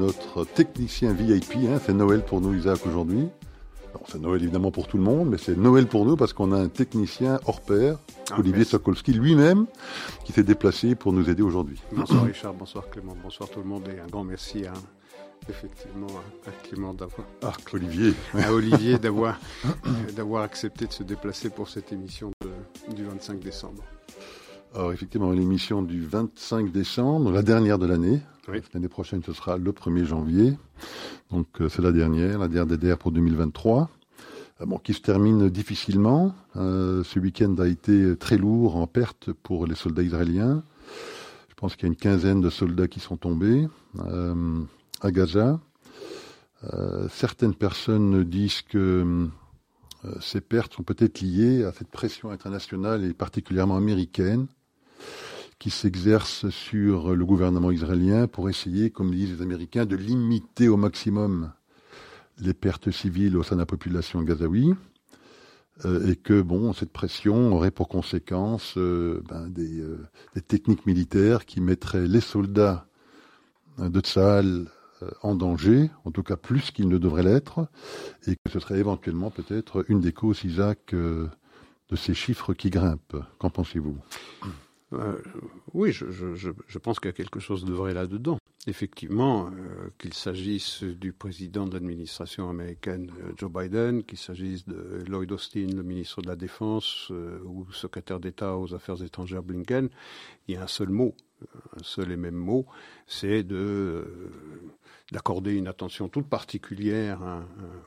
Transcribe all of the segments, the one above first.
notre technicien VIP. Hein. C'est Noël pour nous, Isaac, aujourd'hui. C'est Noël évidemment pour tout le monde, mais c'est Noël pour nous parce qu'on a un technicien hors pair, ah, Olivier Sokolski lui-même, qui s'est déplacé pour nous aider aujourd'hui. Bonsoir Richard, bonsoir Clément, bonsoir tout le monde et un grand merci à, effectivement à Clément d'avoir. Ah, Olivier. À Olivier d'avoir, d'avoir accepté de se déplacer pour cette émission du 25 décembre. Alors effectivement, l'émission du 25 décembre, la dernière de l'année. L'année prochaine, ce sera le 1er janvier. Donc euh, c'est la dernière, la dernière DDR pour 2023. Euh, bon, qui se termine difficilement. Euh, ce week-end a été très lourd en perte pour les soldats israéliens. Je pense qu'il y a une quinzaine de soldats qui sont tombés à Gaza. certaines personnes disent que ces pertes sont peut-être liées à cette pression internationale et particulièrement américaine qui s'exerce sur le gouvernement israélien pour essayer, comme disent les Américains, de limiter au maximum les pertes civiles au sein de la population gazaoui. Euh, et que bon, cette pression aurait pour conséquence euh, ben, des, euh, des, techniques militaires qui mettraient les soldats de Tsahal en danger, en tout cas plus qu'ils ne devraient l'être, et que ce serait éventuellement peut-être une des causes, Isaac, de ces chiffres qui grimpent. Qu'en pensez-vous? Euh, oui, je, pense qu'il y a quelque chose de vrai là-dedans. Effectivement, euh, qu'il s'agisse du président de l'administration américaine euh, Joe Biden, qu'il s'agisse de Lloyd Austin, le ministre de la Défense, ou secrétaire d'État aux Affaires étrangères Blinken, il y a un seul mot, un seul et même mot, c'est de d'accorder une attention toute particulière euh,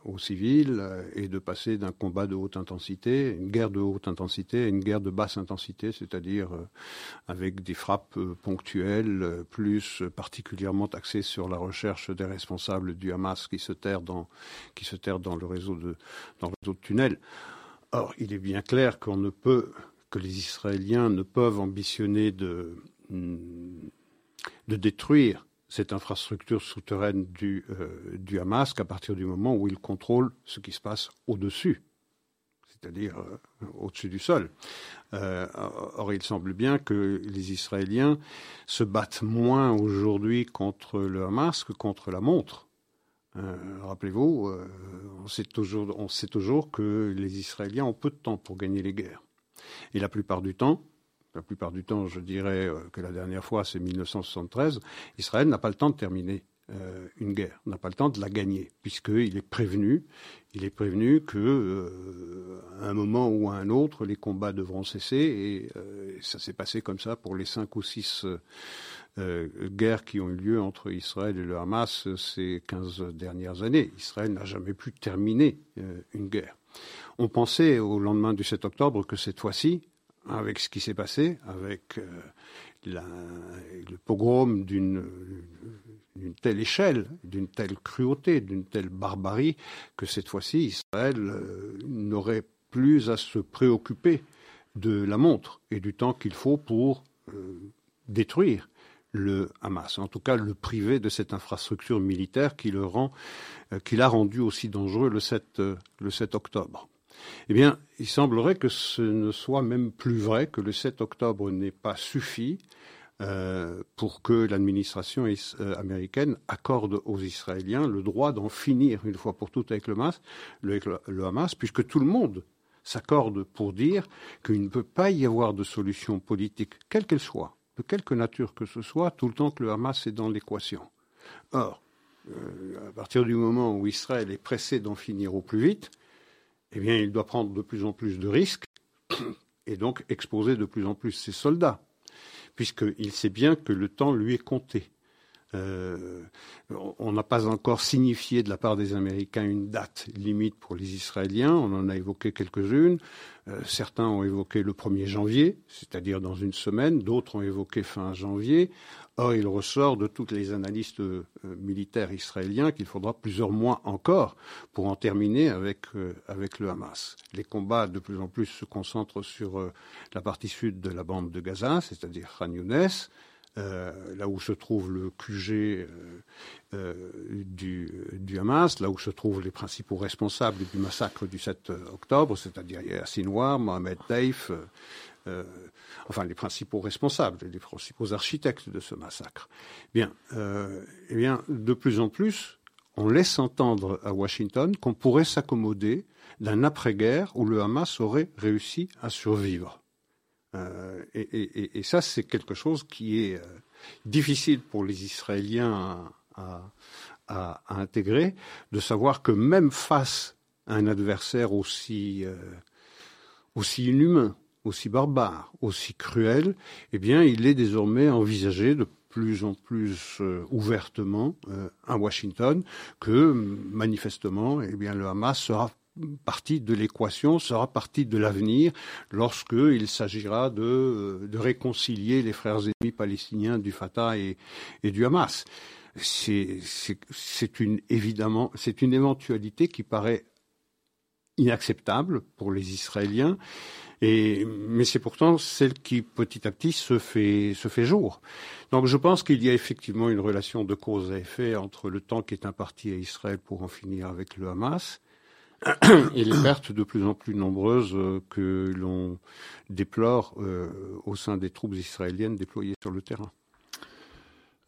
aux civils euh, et de passer d'un combat de haute intensité, une guerre de haute intensité, à une guerre de basse intensité, c'est-à-dire euh, avec des frappes ponctuelles, plus particulièrement axées sur la recherche des responsables du Hamas qui se terrent dans, qui se dans le réseau de, dans le réseau de tunnels. Or, il est bien clair qu'on ne peut, que les Israéliens ne peuvent ambitionner de, de détruire cette infrastructure souterraine du, euh, du Hamas qu'à partir du moment où il contrôle ce qui se passe au-dessus, c'est-à-dire euh, au-dessus du sol. Euh, or, il semble bien que les Israéliens se battent moins aujourd'hui contre le Hamas que contre la montre. Rappelez-vous, on, on sait toujours que les Israéliens ont peu de temps pour gagner les guerres. Et la plupart du temps, la plupart du temps, je dirais euh, que la dernière fois, c'est 1973, Israël n'a pas le temps de terminer euh, une guerre, n'a pas le temps de la gagner, puisqu'il est prévenu, il est prévenu que euh, un moment ou à un autre, les combats devront cesser, et ça s'est passé comme ça pour les cinq ou six guerres qui ont eu lieu entre Israël et le Hamas ces 15 dernières années. Israël n'a jamais pu terminer une guerre. On pensait au lendemain du 7 octobre que cette fois-ci, avec ce qui s'est passé, avec euh, le pogrom d'une telle échelle, d'une telle cruauté, d'une telle barbarie, que cette fois-ci, Israël euh, n'aurait plus à se préoccuper de la montre et du temps qu'il faut pour euh, détruire le Hamas, en tout cas le priver de cette infrastructure militaire qui le rend, qui l'a rendu aussi dangereux le 7, le 7 octobre. Eh bien, il semblerait que ce ne soit même plus vrai, que le 7 octobre n'ait pas suffi euh, pour que l'administration euh, américaine accorde aux Israéliens le droit d'en finir une fois pour toutes avec le Hamas, puisque tout le monde s'accorde pour dire qu'il ne peut pas y avoir de solution politique, quelle qu'elle soit, de quelque nature que ce soit, tout le temps que le Hamas est dans l'équation. Or, euh, à partir du moment où Israël est pressé d'en finir au plus vite, eh bien, il doit prendre de plus en plus de risques et donc exposer de plus en plus ses soldats, puisqu'il sait bien que le temps lui est compté. Euh, on n'a pas encore signifié de la part des Américains une date limite pour les Israéliens. On en a évoqué quelques-unes. Euh, certains ont évoqué le 1er janvier, c'est-à-dire dans une semaine. D'autres ont évoqué fin janvier. Or, il ressort de toutes les analystes euh, militaires israéliens qu'il faudra plusieurs mois encore pour en terminer avec, euh, avec le Hamas. Les combats de plus en plus se concentrent sur euh, la partie sud de la bande de Gaza, c'est-à-dire Khan Younes. Là où se trouve le QG du, du, Hamas, là où se trouvent les principaux responsables du massacre du 7 octobre, c'est-à-dire Yassin War, Mohamed euh, enfin les principaux responsables, les principaux architectes de ce massacre. Bien, euh, eh bien, de plus en plus, on laisse entendre à Washington qu'on pourrait s'accommoder d'un après-guerre où le Hamas aurait réussi à survivre. Euh, et, ça, c'est quelque chose qui est euh, difficile pour les Israéliens à, intégrer, de savoir que même face à un adversaire aussi, euh, aussi inhumain, aussi barbare, aussi cruel, eh bien, il est désormais envisagé de plus en plus ouvertement à Washington que manifestement, eh bien, le Hamas sera partie de l'équation, sera partie de l'avenir lorsqu'il s'agira de, euh, de, réconcilier les frères ennemis palestiniens du Fatah et, et du Hamas. C'est une évidemment, c'est une éventualité qui paraît inacceptable pour les Israéliens mais c'est pourtant celle qui petit à petit se fait, se fait jour. Donc je pense qu'il y a effectivement une relation de cause à effet entre le temps qui est imparti à Israël pour en finir avec le Hamas et les pertes de plus en plus nombreuses euh, que l'on déplore euh, au sein des troupes israéliennes déployées sur le terrain.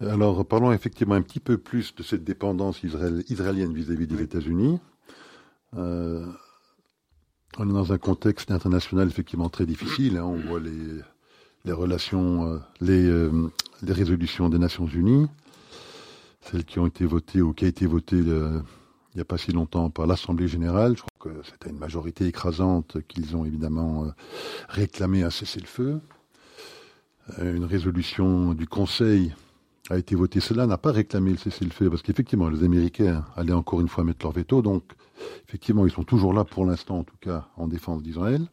Alors parlons effectivement un petit peu plus de cette dépendance israélienne vis-à-vis des États-Unis. Euh, on est dans un contexte international effectivement très difficile. Hein. On voit les, les relations, les, les, résolutions des Nations Unies, celles qui ont été votées ou qui a été votée euh, il n'y a pas si longtemps par l'Assemblée générale. Je crois que c'était une majorité écrasante qu'ils ont évidemment réclamé un cessez-le-feu. Une résolution du Conseil a été votée. Cela n'a pas réclamé le cessez-le-feu parce qu'effectivement, les Américains allaient encore une fois mettre leur veto. Donc, effectivement, ils sont toujours là pour l'instant, en tout cas, en défense d'Israël.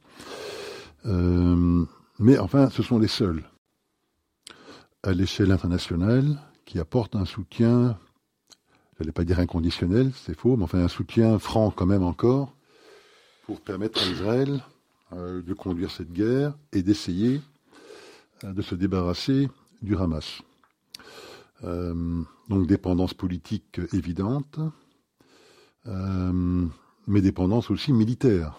Euh, mais enfin, ce sont les seuls à l'échelle internationale qui apportent un soutien, je n'allais pas dire inconditionnel, c'est faux, mais enfin un soutien franc quand même encore, pour permettre à Israël euh, de conduire cette guerre et d'essayer euh, de se débarrasser du Hamas. donc dépendance politique évidente, euh, mais dépendance aussi militaire.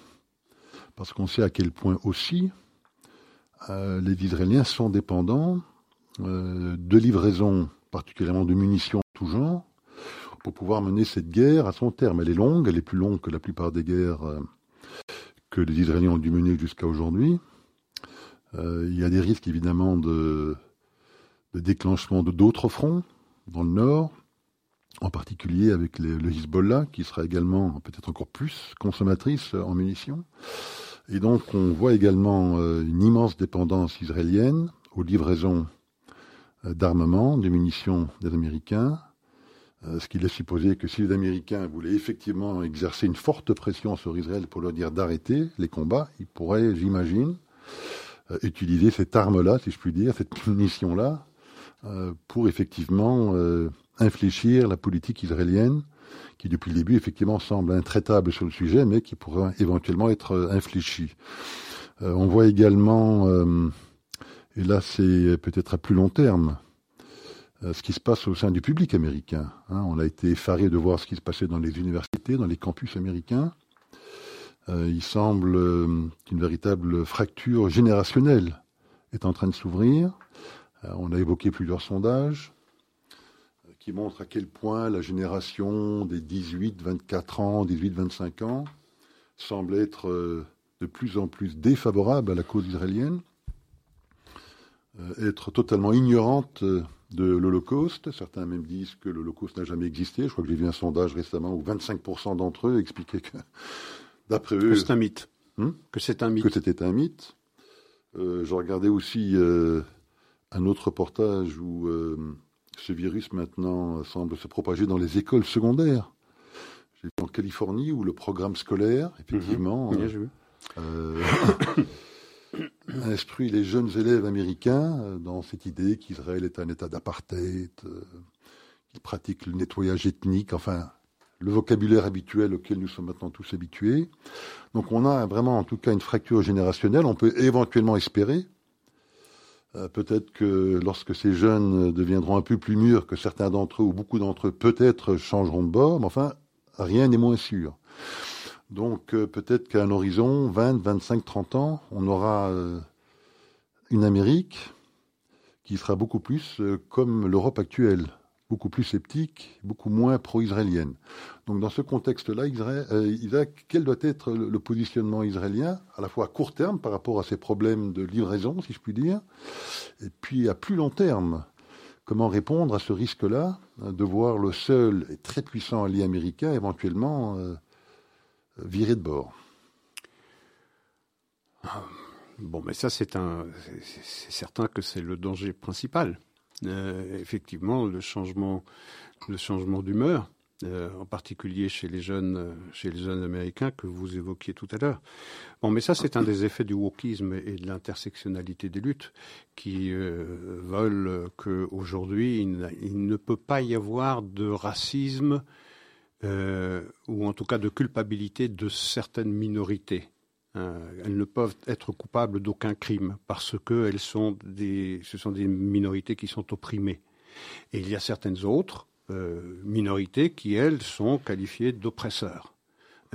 Parce qu'on sait à quel point aussi euh, les Israéliens sont dépendants euh, de livraisons, particulièrement de munitions de tout genre, pour pouvoir mener cette guerre à son terme. Elle est longue, elle est plus longue que la plupart des guerres euh, que les Israéliens ont dû mener jusqu'à aujourd'hui. Euh, il y a des risques évidemment de, déclenchement de d'autres fronts dans le nord, en particulier avec le Hezbollah, qui sera également peut-être encore plus consommatrice en munitions. Et donc on voit également euh, une immense dépendance israélienne aux livraisons d'armement, de munitions des Américains, ce qui laisse supposer que si les Américains voulaient effectivement exercer une forte pression sur Israël pour leur dire d'arrêter les combats, ils pourraient, j'imagine, utiliser cette arme-là, si je puis dire, cette munition-là, pour effectivement infléchir la politique israélienne, qui depuis le début effectivement semble intraitable sur le sujet, mais qui pourrait éventuellement être euh, infléchie. Euh, on voit également, euh, et là c'est peut-être à plus long terme, ce qui se passe au sein du public américain. Hein. on a été effaré de voir ce qui se passait dans les universités, dans les campus américains. il semble qu'une véritable fracture générationnelle est en train de s'ouvrir. on a évoqué plusieurs sondages qui montre à quel point la génération des 18-24 ans, 18-25 ans semble être euh, de plus en plus défavorable à la cause israélienne, euh, être totalement ignorante euh, de l'Holocauste. Certains même disent que l'Holocauste n'a jamais existé. Je crois que j'ai vu un sondage récemment où 25% d'entre eux expliquaient que, d'après eux... Que c'est un mythe. Hmm? Que c'est un mythe. Que c'était un mythe. je regardais aussi un autre reportage où ce virus maintenant semble se propager dans les écoles secondaires. J'ai vu en Californie où le programme scolaire, effectivement, mhm. euh, instruit les jeunes élèves américains euh, dans cette idée qu'Israël est un État d'apartheid, euh, qu'il pratique le nettoyage ethnique, enfin le vocabulaire habituel auquel nous sommes maintenant tous habitués. Donc on a vraiment en tout cas une fracture générationnelle. On peut éventuellement espérer Euh, peut-être que lorsque ces jeunes deviendront un peu plus mûrs, que certains d'entre eux ou beaucoup d'entre eux peut-être changeront de bord, mais enfin, rien n'est moins sûr. Donc euh, peut-être qu'à un horizon 20, 25, 30 ans, on aura euh, une Amérique qui sera beaucoup plus comme l'Europe actuelle beaucoup plus sceptique, beaucoup moins pro-israélienne. Donc dans ce contexte-là, euh, Isaac, quel doit être le, positionnement israélien, à la fois à court terme par rapport à ces problèmes de livraison, si je puis dire, et puis à plus long terme? Comment répondre à ce risque-là de voir le seul et très puissant allié américain éventuellement virer de bord ah, Bon, mais ça, c'est un, c'est certain que c'est le danger principal. Euh, effectivement le changement, le changement d'humeur, euh, en particulier chez les jeunes, chez les jeunes américains que vous évoquiez tout à l'heure. Bon, mais ça, c'est un des effets du wokisme et de l'intersectionnalité des luttes qui euh, veulent qu'aujourd'hui, il, il, ne peut pas y avoir de racisme ou en tout cas de culpabilité de certaines minorités. Euh, elles ne peuvent être coupables d'aucun crime parce que elles sont des, ce sont des minorités qui sont opprimées. Et il y a certaines autres euh, minorités qui, elles, sont qualifiées d'oppresseurs.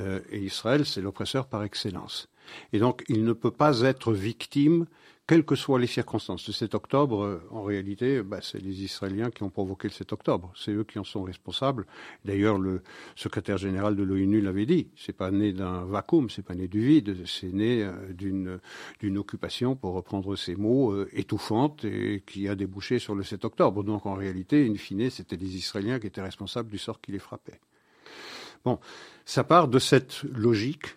Euh, et Israël, c'est l'oppresseur par excellence. Et donc, il ne peut pas être victime quelles que soient les circonstances. Le 7 octobre, euh, en réalité, bah, c'est les Israéliens qui ont provoqué le 7 octobre. C'est eux qui en sont responsables. D'ailleurs, le secrétaire général de l'ONU l'avait dit. C'est pas né d'un vacuum, c'est pas né du vide, c'est né euh, d'une occupation, pour reprendre ces mots, euh, étouffante et qui a débouché sur le 7 octobre. Donc, en réalité, in fine, c'était les Israéliens qui étaient responsables du sort qui les frappait. Bon, ça part de cette logique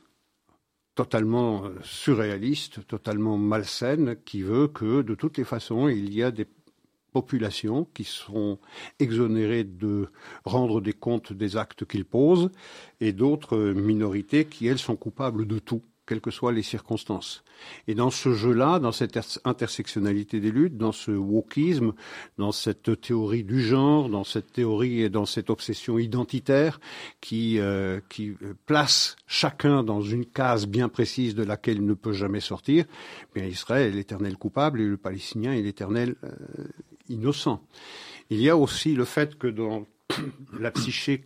totalement euh, surréaliste, totalement malsaine, qui veut que de toutes les façons, il y a des populations qui sont exonérées de rendre des comptes des actes qu'ils posent, et d'autres minorités qui, elles, sont coupables de tout quelles que soient les circonstances. Et dans ce jeu-là, dans cette intersectionnalité des luttes, dans ce wokisme, dans cette théorie du genre, dans cette théorie et dans cette obsession identitaire qui, euh, qui place chacun dans une case bien précise de laquelle il ne peut jamais sortir, bien Israël est l'éternel coupable et le Palestinien est l'éternel euh, innocent. Il y a aussi le fait que dans la psyché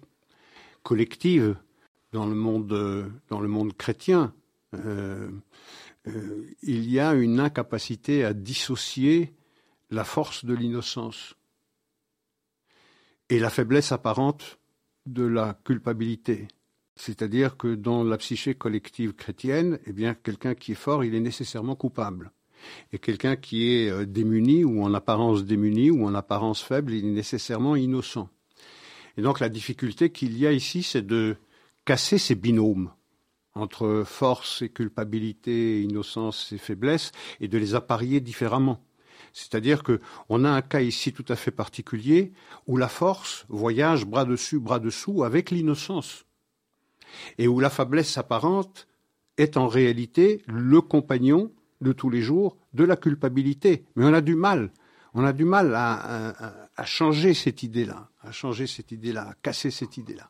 collective, dans le monde, dans le monde chrétien, euh, euh, il y a une incapacité à dissocier la force de l'innocence et la faiblesse apparente de la culpabilité. C'est-à-dire que dans la psyché collective chrétienne, eh bien, quelqu'un qui est fort, il est nécessairement coupable. Et quelqu'un qui est euh, démuni, ou en apparence démuni, ou en apparence faible, il est nécessairement innocent. Et donc la difficulté qu'il y a ici, c'est de casser ces binômes entre force et culpabilité, innocence et faiblesse, et de les apparier différemment. C'est-à-dire qu'on a un cas ici tout à fait particulier où la force voyage bras dessus, bras dessous avec l'innocence, et où la faiblesse apparente est en réalité le compagnon de tous les jours de la culpabilité. Mais on a du mal, on a du mal à, à changer cette idée-là, à changer cette idée-là, à casser cette idée-là.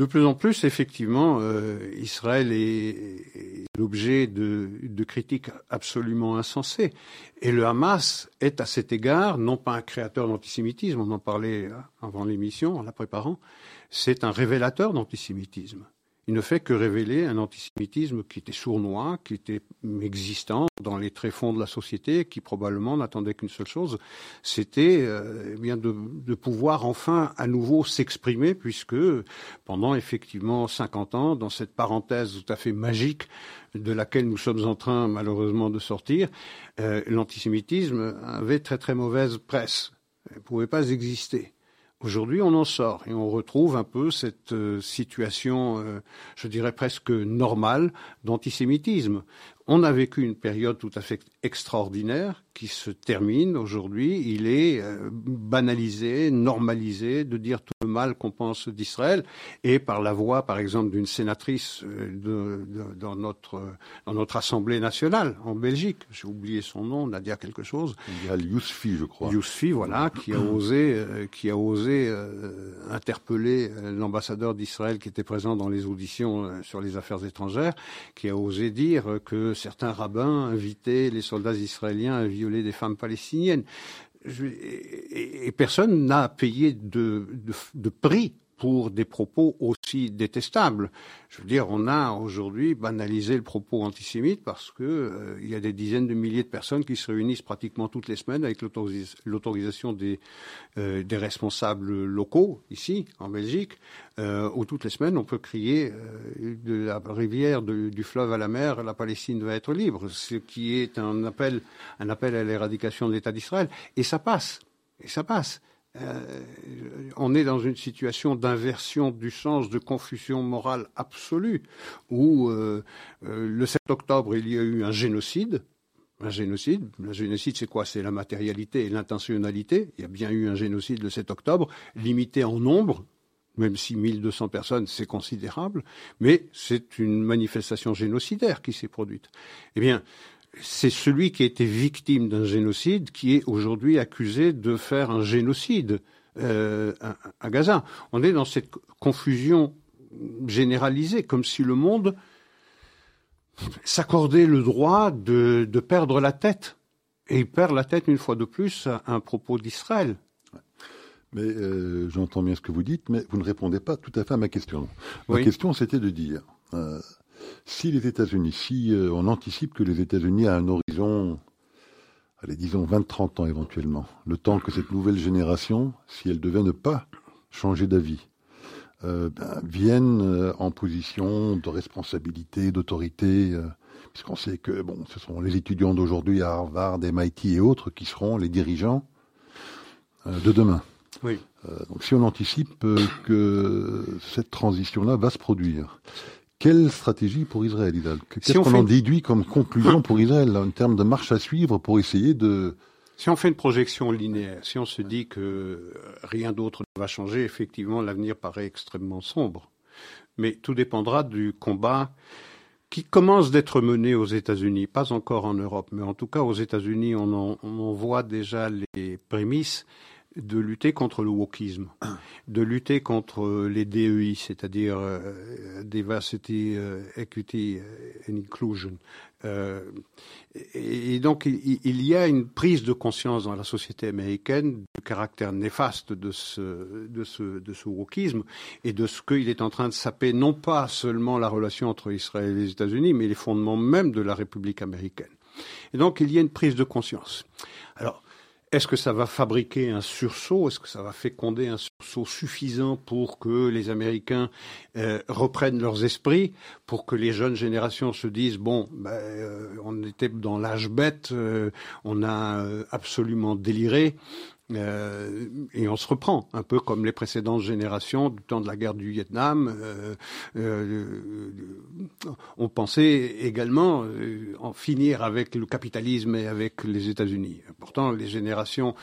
De plus en plus, effectivement, euh, Israël est, l'objet de, de, critiques absolument insensées. Et le Hamas est à cet égard non pas un créateur d'antisémitisme, on en parlait avant l'émission, en la préparant, c'est un révélateur d'antisémitisme il ne fait que révéler un antisémitisme qui était sournois, qui était existant dans les tréfonds de la société, qui probablement n'attendait qu'une seule chose, c'était euh, eh de, pouvoir enfin à nouveau s'exprimer, puisque pendant effectivement 50 ans, dans cette parenthèse tout à fait magique de laquelle nous sommes en train malheureusement de sortir, euh, l'antisémitisme avait très très mauvaise presse, il ne pouvait pas exister. Aujourd'hui, on en sort et on retrouve un peu cette euh, situation, euh, je dirais presque normale, d'antisémitisme. On a vécu une période tout à fait extraordinaire qui se termine aujourd'hui. Il est euh, banalisé, normalisé de dire tout le mal qu'on pense d'Israël et par la voix, par exemple, d'une sénatrice euh, de, de, dans, notre, dans notre Assemblée nationale en Belgique. J'ai oublié son nom, Nadia quelque chose. Il y a Yousfi, je crois. Yousfi, voilà, qui a osé, euh, qui a osé interpeller l'ambassadeur d'Israël qui était présent dans les auditions sur les affaires étrangères, qui a osé dire que certains rabbins invitaient les soldats israéliens à violer des femmes palestiniennes. et, personne n'a payé de, prix pour des propos aussi détestables. Je veux dire, on a aujourd'hui banalisé le propos antisémite parce que euh, il y a des dizaines de milliers de personnes qui se réunissent pratiquement toutes les semaines avec l'autorisation des, euh, des responsables locaux ici en Belgique, euh, où toutes les semaines on peut crier de la rivière du fleuve à la mer, la Palestine doit être libre, ce qui est un appel, un appel à l'éradication de l'État d'Israël, et ça passe, et ça passe. Euh, on est dans une situation d'inversion du sens, de confusion morale absolue, où euh, euh, le 7 octobre, il y a eu un génocide. Un génocide. Le génocide, c'est quoi? C'est la matérialité et l'intentionnalité. Il y a bien eu un génocide le 7 octobre, limité en nombre, même si 1200 personnes, c'est considérable, mais c'est une manifestation génocidaire qui s'est produite. Eh bien, c'est celui qui a été victime d'un génocide qui est aujourd'hui accusé de faire un génocide euh, à, Gaza. On est dans cette confusion généralisée, comme si le monde s'accordait le droit de, perdre la tête. Et il perd la tête une fois de plus à un propos d'Israël. Mais euh, j'entends bien ce que vous dites, mais vous ne répondez pas tout à fait à ma question. Ma question, c'était de dire, euh, si les États-Unis, si euh, on anticipe que les États-Unis à un horizon, allez, disons 20-30 ans éventuellement, le temps que cette nouvelle génération, si elle devait ne pas changer d'avis, euh, ben, vienne euh, en position de responsabilité, d'autorité, puisqu'on sait que bon, ce sont les étudiants d'aujourd'hui à Harvard, MIT et autres qui seront les dirigeants de demain. Oui. donc si on anticipe que cette transition-là va se produire, quelle stratégie pour Israël, Qu'est-ce qu'on en déduit comme conclusion pour Israël, en termes de marche à suivre pour essayer de... Si on fait une projection linéaire, si on se dit que rien d'autre ne va changer, effectivement, l'avenir paraît extrêmement sombre. Mais tout dépendra du combat qui commence d'être mené aux États-Unis, pas encore en Europe, mais en tout cas aux États-Unis, on en voit déjà les prémices de lutter contre le wokisme, de lutter contre les DEI, c'est-à-dire euh, Diversity, euh, Equity and Inclusion. Euh, et, donc il, y a une prise de conscience dans la société américaine du caractère néfaste de ce, de ce, de ce wokisme et de ce qu'il est en train de saper non pas seulement la relation entre Israël et les États-Unis, mais les fondements même de la République américaine. Et donc il y a une prise de conscience. Alors, est-ce que ça va fabriquer un sursaut? Est-ce que ça va féconder un sursaut suffisant pour que les Américains euh, reprennent leurs esprits, pour que les jeunes générations se disent bon, ben, euh, on était dans l'âge bête, euh, on a absolument déliré, euh, et on se reprend, un peu comme les précédentes générations du temps de la guerre du Vietnam. Euh, euh, on pensait également en finir avec le capitalisme et avec les États-Unis. Pourtant, les générations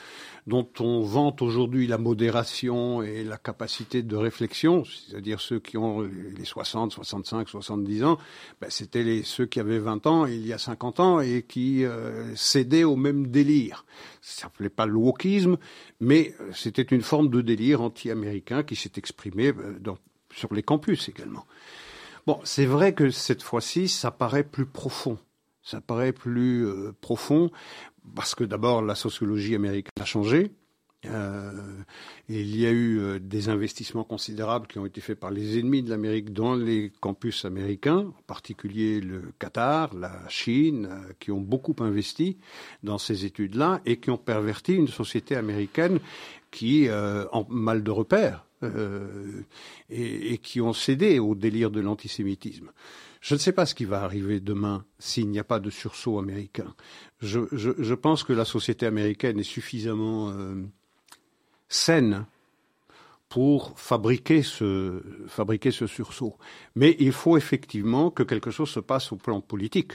dont on vante aujourd'hui la modération et la capacité de réflexion, c'est-à-dire ceux qui ont les 60, 65, 70 ans, ben c'était ceux qui avaient 20 ans il y a 50 ans et qui euh, cédaient au même délire. Ça s'appelait pas le wokisme, mais euh, c'était une forme de délire anti-américain qui s'est exprimé euh, sur les campus également. Bon, c'est vrai que cette fois-ci, ça paraît plus profond ça paraît plus profond parce que d'abord la sociologie américaine a changé. Euh, il y a eu euh, des investissements considérables qui ont été faits par les ennemis de l'Amérique dans les campus américains, en particulier le Qatar, la Chine, euh, qui ont beaucoup investi dans ces études-là et qui ont perverti une société américaine qui, en mal de repère, et, et, qui ont cédé au délire de l'antisémitisme. Je ne sais pas ce qui va arriver demain s'il n'y a pas de sursaut américain. Je, pense que la société américaine est suffisamment euh, saine pour fabriquer ce sursaut. Mais il faut effectivement que quelque chose se passe au plan politique.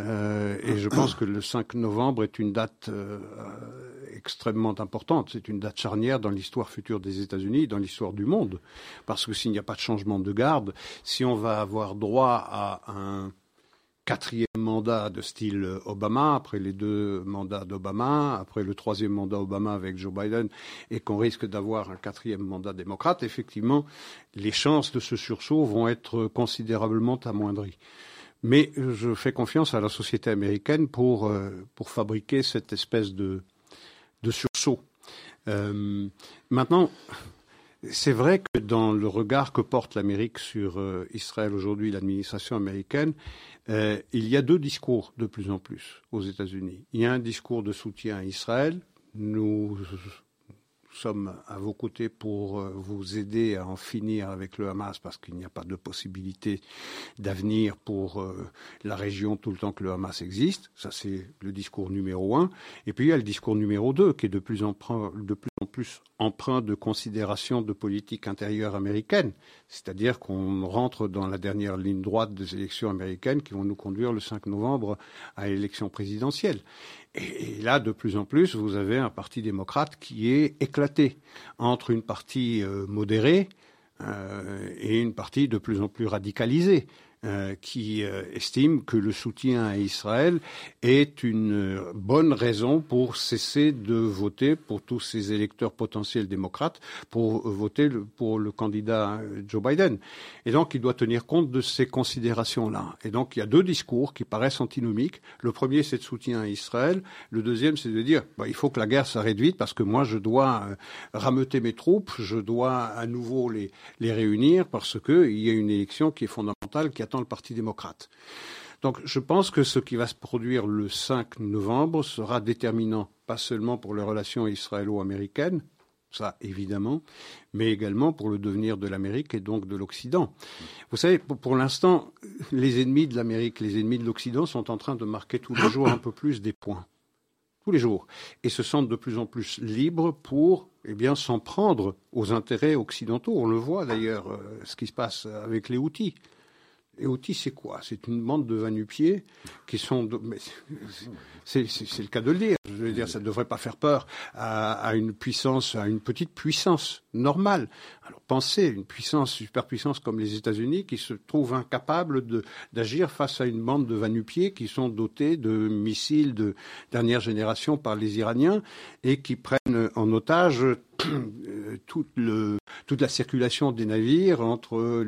Euh, et je pense que le 5 novembre est une date euh, extrêmement importante. C'est une date charnière dans l'histoire future des États-Unis, dans l'histoire du monde. Parce que s'il n'y a pas de changement de garde, si on va avoir droit à un quatrième mandat de style Obama, après les deux mandats d'Obama, après le troisième mandat Obama avec Joe Biden, et qu'on risque d'avoir un quatrième mandat démocrate, effectivement, les chances de ce sursaut vont être considérablement amoindries. Mais je fais confiance à la société américaine pour, euh, pour fabriquer cette espèce de, de sursaut. Euh, maintenant, c'est vrai que dans le regard que porte l'Amérique sur euh, Israël aujourd'hui, l'administration américaine, il y a deux discours de plus en plus aux États-Unis. Il y a un discours de soutien à Israël. Nous sommes à vos côtés pour euh, vous aider à en finir avec le Hamas parce qu'il n'y a pas de possibilité d'avenir pour euh, la région tout le temps que le Hamas existe. Ça, c'est le discours numéro un. Et puis, il y a le discours numéro deux qui est de plus en, de plus, empreint de considération de politique intérieure américaine. C'est-à-dire qu'on rentre dans la dernière ligne droite des élections américaines qui vont nous conduire le 5 novembre à l'élection présidentielle. Et, là, de plus en plus, vous avez un parti démocrate qui est éclaté entre une partie euh, modérée euh, et une partie de plus en plus radicalisée. Euh, qui euh, estime que le soutien à Israël est une bonne raison pour cesser de voter pour tous ces électeurs potentiels démocrates pour voter pour le candidat euh, Joe Biden. Et donc, il doit tenir compte de ces considérations-là. Et donc, il y a deux discours qui paraissent antinomiques. Le premier, c'est de soutien à Israël. Le deuxième, c'est de dire, bah, il faut que la guerre s'arrête vite parce que moi, je dois rameuter mes troupes, je dois à nouveau les, les réunir parce qu'il y a une élection qui est fondamentale, qui le Parti démocrate. Donc je pense que ce qui va se produire le 5 novembre sera déterminant, pas seulement pour les relations israélo-américaines, ça évidemment, mais également pour le devenir de l'Amérique et donc de l'Occident. Vous savez, pour, l'instant, les ennemis de l'Amérique, les ennemis de l'Occident sont en train de marquer tous les jours un peu plus des points. Tous les jours. Et se sentent de plus en plus libres pour eh bien, s'en prendre aux intérêts occidentaux. On le voit d'ailleurs, euh, ce qui se passe avec les outils. Et Houthis, c'est quoi? C'est une bande de vanupiers qui sont. C'est le cas de le dire. Je veux dire, ça ne devrait pas faire peur à, une puissance, à une petite puissance normale. Alors pensez, une puissance, superpuissance comme les États-Unis qui se trouvent incapables d'agir face à une bande de vanupiers qui sont dotés de missiles de dernière génération par les Iraniens et qui prennent en otage toute, le, toute la circulation des navires entre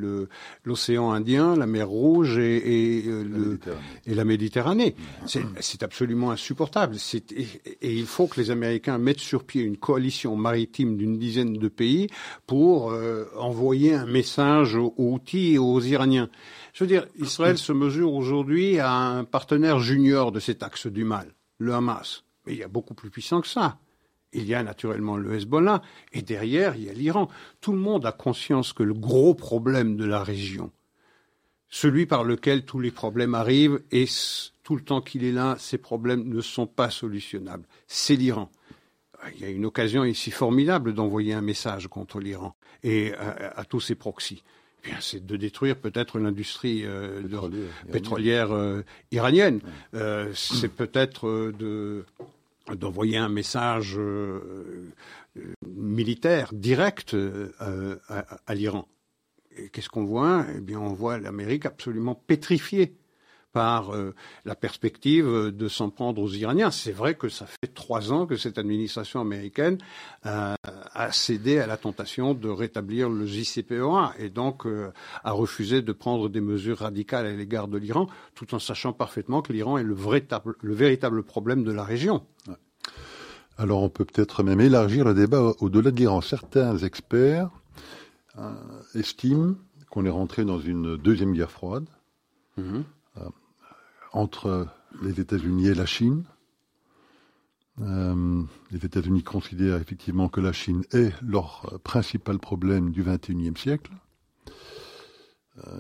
l'océan Indien, la mer Rouge et, et, euh, le, et la Méditerranée. C'est absolument insupportable. Et, et, il faut que les Américains mettent sur pied une coalition maritime d'une dizaine de pays pour euh, envoyer un message aux outils et aux Iraniens. Je veux dire, Israël se mesure aujourd'hui à un partenaire junior de cet axe du mal, le Hamas. Mais il y a beaucoup plus puissant que ça. Il y a naturellement le Hezbollah et derrière, il y a l'Iran. Tout le monde a conscience que le gros problème de la région, celui par lequel tous les problèmes arrivent et tout le temps qu'il est là, ces problèmes ne sont pas solutionnables, c'est l'Iran. Il y a une occasion ici formidable d'envoyer un message contre l'Iran et à, tous ses proxys. Eh c'est de détruire peut-être l'industrie euh, pétrolière, euh, iranienne. Euh, c'est peut-être de d'envoyer un message euh, euh, militaire direct euh, à, l'Iran. Et qu'est-ce qu'on voit? Eh bien, on voit l'Amérique absolument pétrifiée par la perspective de s'en prendre aux Iraniens. C'est vrai que ça fait trois ans que cette administration américaine a cédé à la tentation de rétablir le JCPOA et donc a refusé de prendre des mesures radicales à l'égard de l'Iran, tout en sachant parfaitement que l'Iran est le véritable, le véritable problème de la région. Alors on peut peut-être même élargir le débat au-delà de l'Iran. Certains experts euh, estiment qu'on est rentré dans une deuxième guerre froide mhm. Euh, entre les États-Unis et la Chine. Euh, les États-Unis considèrent effectivement que la Chine est leur principal problème du XXIe siècle.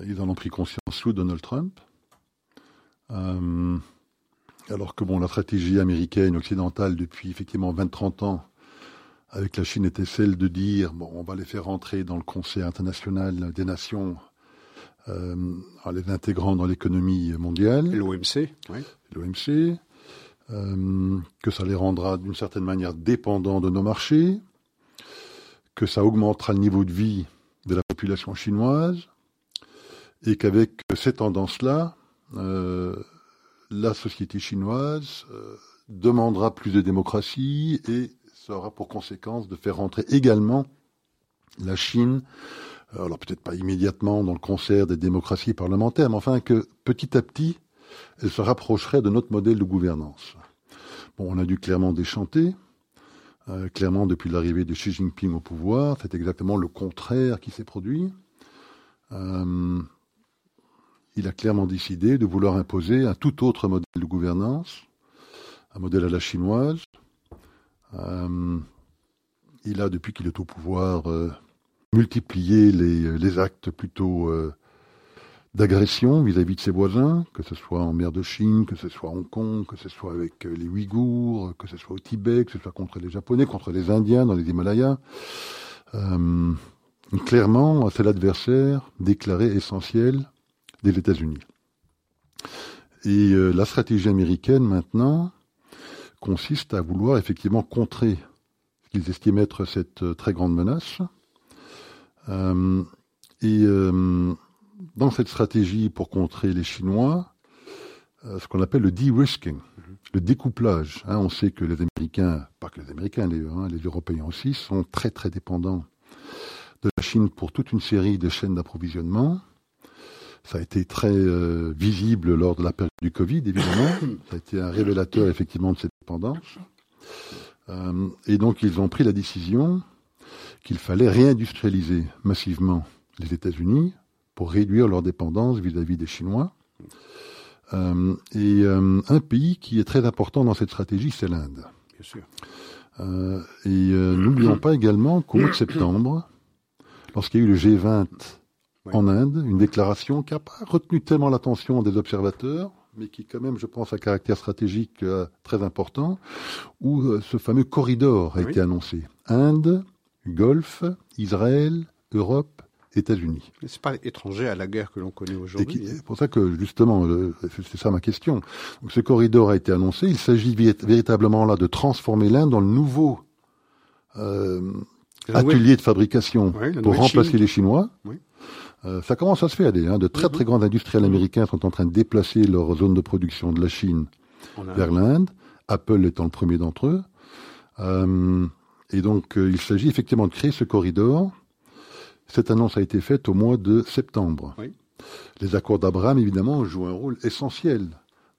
ils en ont pris conscience sous Donald Trump alors que bon, la stratégie américaine occidentale depuis effectivement 20-30 ans avec la Chine était celle de dire bon, on va les faire rentrer dans le Conseil international des nations euh, en les intégrant dans l'économie mondiale. L'OMC, oui. L'OMC, euh, que ça les rendra d'une certaine manière dépendants de nos marchés, que ça augmentera le niveau de vie de la population chinoise, et qu'avec ces tendances-là, euh, la société chinoise euh, demandera plus de démocratie et ça aura pour conséquence de faire rentrer également la Chine alors peut-être pas immédiatement dans le concert des démocraties parlementaires, mais enfin que petit à petit, elle se rapprocherait de notre modèle de gouvernance. Bon, on a dû clairement déchanter. Euh, clairement, depuis l'arrivée de Xi Jinping au pouvoir, c'est exactement le contraire qui s'est produit. Euh, il a clairement décidé de vouloir imposer un tout autre modèle de gouvernance, un modèle à la chinoise. Euh, il a, depuis qu'il est au pouvoir, multiplié les, actes plutôt d'agression vis-à-vis de ses voisins, que ce soit en mer de Chine, que ce soit à Hong Kong, que ce soit avec euh, les Ouïghours, que ce soit au Tibet, que ce soit contre les Japonais, contre les Indiens dans les Himalayas. Euh, clairement, c'est l'adversaire déclaré essentiel des États-Unis. Et euh, la stratégie américaine maintenant consiste à vouloir effectivement contrer ce qu'ils estiment être cette très grande menace. Et dans cette stratégie pour contrer les Chinois, euh, ce qu'on appelle le de-risking, le découplage. Hein. on sait que les Américains, pas que les Américains d'ailleurs, hein, les Européens aussi, sont très très dépendants de la Chine pour toute une série de chaînes d'approvisionnement. Ça a été très euh, visible lors de la période du Covid, évidemment. Ça a été un révélateur effectivement de cette dépendance. Euh, et donc ils ont pris la décision qu'il fallait réindustrialiser massivement les États-Unis pour réduire leur dépendance vis-à-vis des Chinois. Euh, et euh, un pays qui est très important dans cette stratégie, c'est l'Inde. Bien sûr. Euh, et n'oublions pas également qu'au mois de septembre, lorsqu'il y a eu le G20 en Inde, une déclaration qui n'a pas retenu tellement l'attention des observateurs, mais qui quand même, je pense, a un caractère stratégique très important, où ce fameux corridor a été annoncé. Inde, Golfe, Israël, Europe, États-Unis. C'est pas étranger à la guerre que l'on connaît aujourd'hui. C'est pour ça que justement, c'est ça ma question. ce corridor a été annoncé. Il s'agit véritablement là de transformer l'Inde dans le nouveau euh, atelier de fabrication pour remplacer les Chinois. Euh, ça commence à se faire. Hein. De très très grands industriels américains sont en train de déplacer leur zone de production de la Chine vers l'Inde. Apple étant le premier d'entre eux. Euh, et donc, il s'agit effectivement de créer ce corridor cette annonce a été faite au mois de septembre. Les accords d'Abraham, évidemment, jouent un rôle essentiel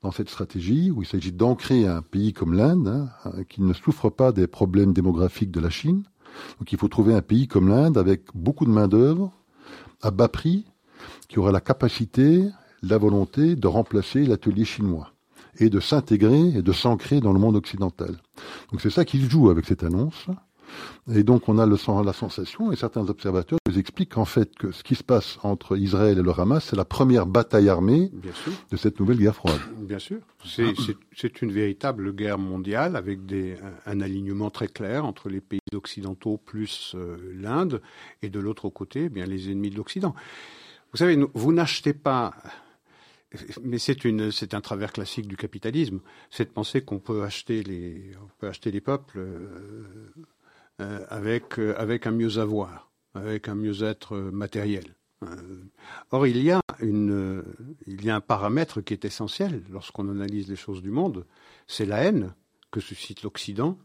dans cette stratégie où il s'agit d'ancrer un pays comme l'Inde, hein, qui ne souffre pas des problèmes démographiques de la Chine. Donc il faut trouver un pays comme l'Inde avec beaucoup de main-d'œuvre, à bas prix, qui aura la capacité, la volonté de remplacer l'atelier chinois et de s'intégrer et de s'ancrer dans le monde occidental. Donc c'est ça qu'il joue avec cette annonce. Et donc on a le, la sensation, et certains observateurs nous expliquent qu'en fait que ce qui se passe entre Israël et le Hamas, c'est la première bataille armée de cette nouvelle guerre froide. Bien sûr, c'est une véritable guerre mondiale avec des, un, alignement très clair entre les pays occidentaux plus euh, l'Inde, et de l'autre côté, eh bien les ennemis de l'Occident. Vous savez, vous n'achetez pas mais c'est un travers classique du capitalisme, c'est de penser qu'on peut acheter les, on peut acheter les peuples euh, euh, avec, euh, avec un mieux avoir, avec un mieux-être matériel. Or, il y, a une, il y a un paramètre qui est essentiel lorsqu'on analyse les choses du monde, c'est la haine que suscite l'Occident,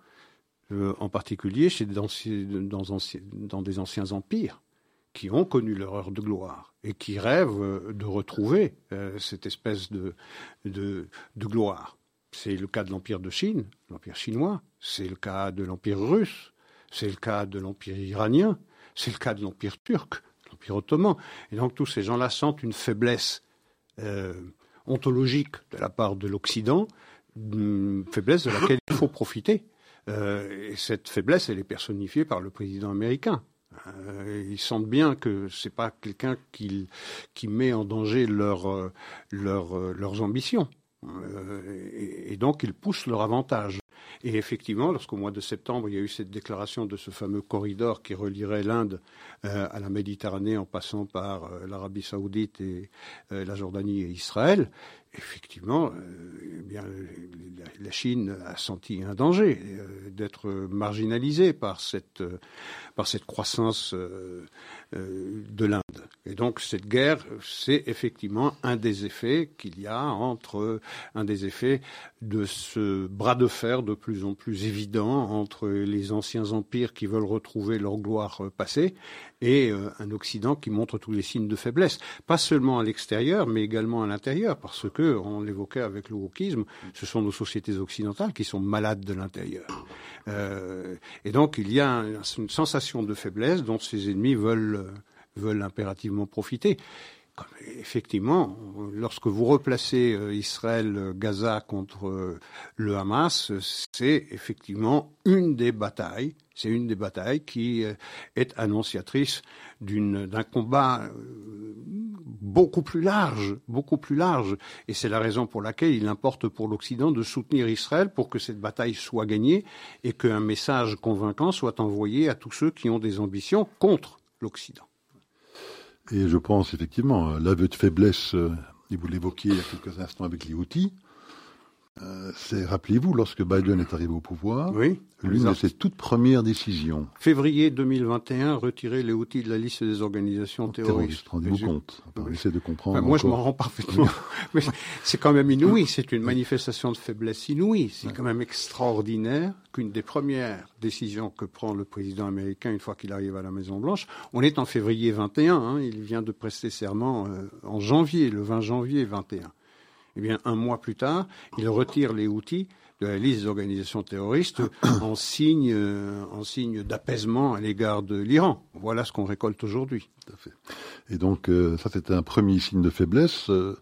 en particulier chez, dans, dans, des anciens empires qui ont connu leur heure de gloire et qui rêvent de retrouver cette espèce de, gloire. C'est le cas de l'Empire de Chine, l'Empire chinois, c'est le cas de l'Empire russe, c'est le cas de l'Empire iranien, c'est le cas de l'Empire turc, l'Empire ottoman. Et donc tous ces gens-là sentent une faiblesse euh, ontologique de la part de l'Occident, une faiblesse de laquelle il faut profiter. Euh, et cette faiblesse, elle est personnifiée par le président américain. Euh, ils sentent bien que c'est pas quelqu'un qui, qui met en danger leur, leurs ambitions. Et, donc ils poussent leur avantage. Et effectivement, lorsqu'au mois de septembre, il y a eu cette déclaration de ce fameux corridor qui relierait l'Inde euh, à la Méditerranée en passant par euh, l'Arabie saoudite et euh, la Jordanie et Israël, effectivement, eh bien, la, Chine a senti un danger d'être marginalisée par cette, par cette croissance de l'Inde. Et donc cette guerre, c'est effectivement un des effets qu'il y a entre un des effets de ce bras de fer de plus en plus évident entre les anciens empires qui veulent retrouver leur gloire passée et euh, un Occident qui montre tous les signes de faiblesse, pas seulement à l'extérieur, mais également à l'intérieur, parce que on l'évoquait avec le wokisme, ce sont nos sociétés occidentales qui sont malades de l'intérieur. Euh, et donc il y a une sensation de faiblesse dont ces ennemis veulent veulent impérativement profiter. Effectivement, lorsque vous replacez euh, Israël, euh, Gaza contre euh, le Hamas, c'est effectivement une des batailles, c'est une des batailles qui est annonciatrice d'un combat beaucoup plus large, beaucoup plus large. Et c'est la raison pour laquelle il importe pour l'Occident de soutenir Israël pour que cette bataille soit gagnée et qu'un message convaincant soit envoyé à tous ceux qui ont des ambitions contre l'Occident. Et je pense effectivement, l'aveu de faiblesse, euh, et vous l'évoquiez il y a quelques instants avec les outils, euh, c'est, rappelez-vous, lorsque Biden est arrivé au pouvoir, oui, l'une de ses toutes premières décisions. Février 2021, retirer les outils de la liste des organisations terroristes. Rendez-vous compte. de comprendre. moi, je m'en rends parfaitement. Mais c'est quand même inouï. C'est une manifestation de faiblesse inouïe. C'est quand même extraordinaire qu'une des premières décisions que prend le président américain une fois qu'il arrive à la Maison Blanche, on est en février 21. Hein, il vient de prester serment euh, en janvier, le 20 janvier 21 eh bien, un mois plus tard, il retire les outils de la liste des organisations terroristes en signe, euh, en signe d'apaisement à l'égard de l'Iran. Voilà ce qu'on récolte aujourd'hui. Et donc, euh, ça, c'était un premier signe de faiblesse. Euh,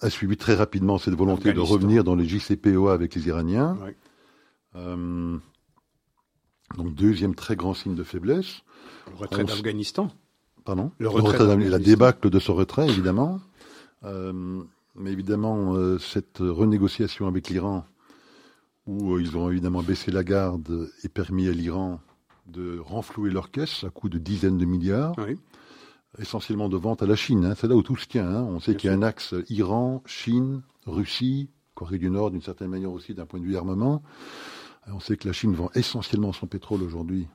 a suivi très rapidement cette volonté de revenir dans les JCPOA avec les Iraniens. donc, deuxième très grand signe de faiblesse. Le retrait d'Afghanistan. Pardon Le retrait, La débâcle de ce retrait, évidemment. Mais évidemment, euh, cette renégociation avec l'Iran, où euh, ils ont évidemment baissé la garde et permis à l'Iran de renflouer leur caisse à coût de dizaines de milliards, essentiellement de vente à la Chine. Hein. C'est là où tout se tient. Hein. On sait qu'il y a un axe Iran, Chine, Russie, Corée du Nord d'une certaine manière aussi d'un point de vue armement. On sait que la Chine vend essentiellement son pétrole aujourd'hui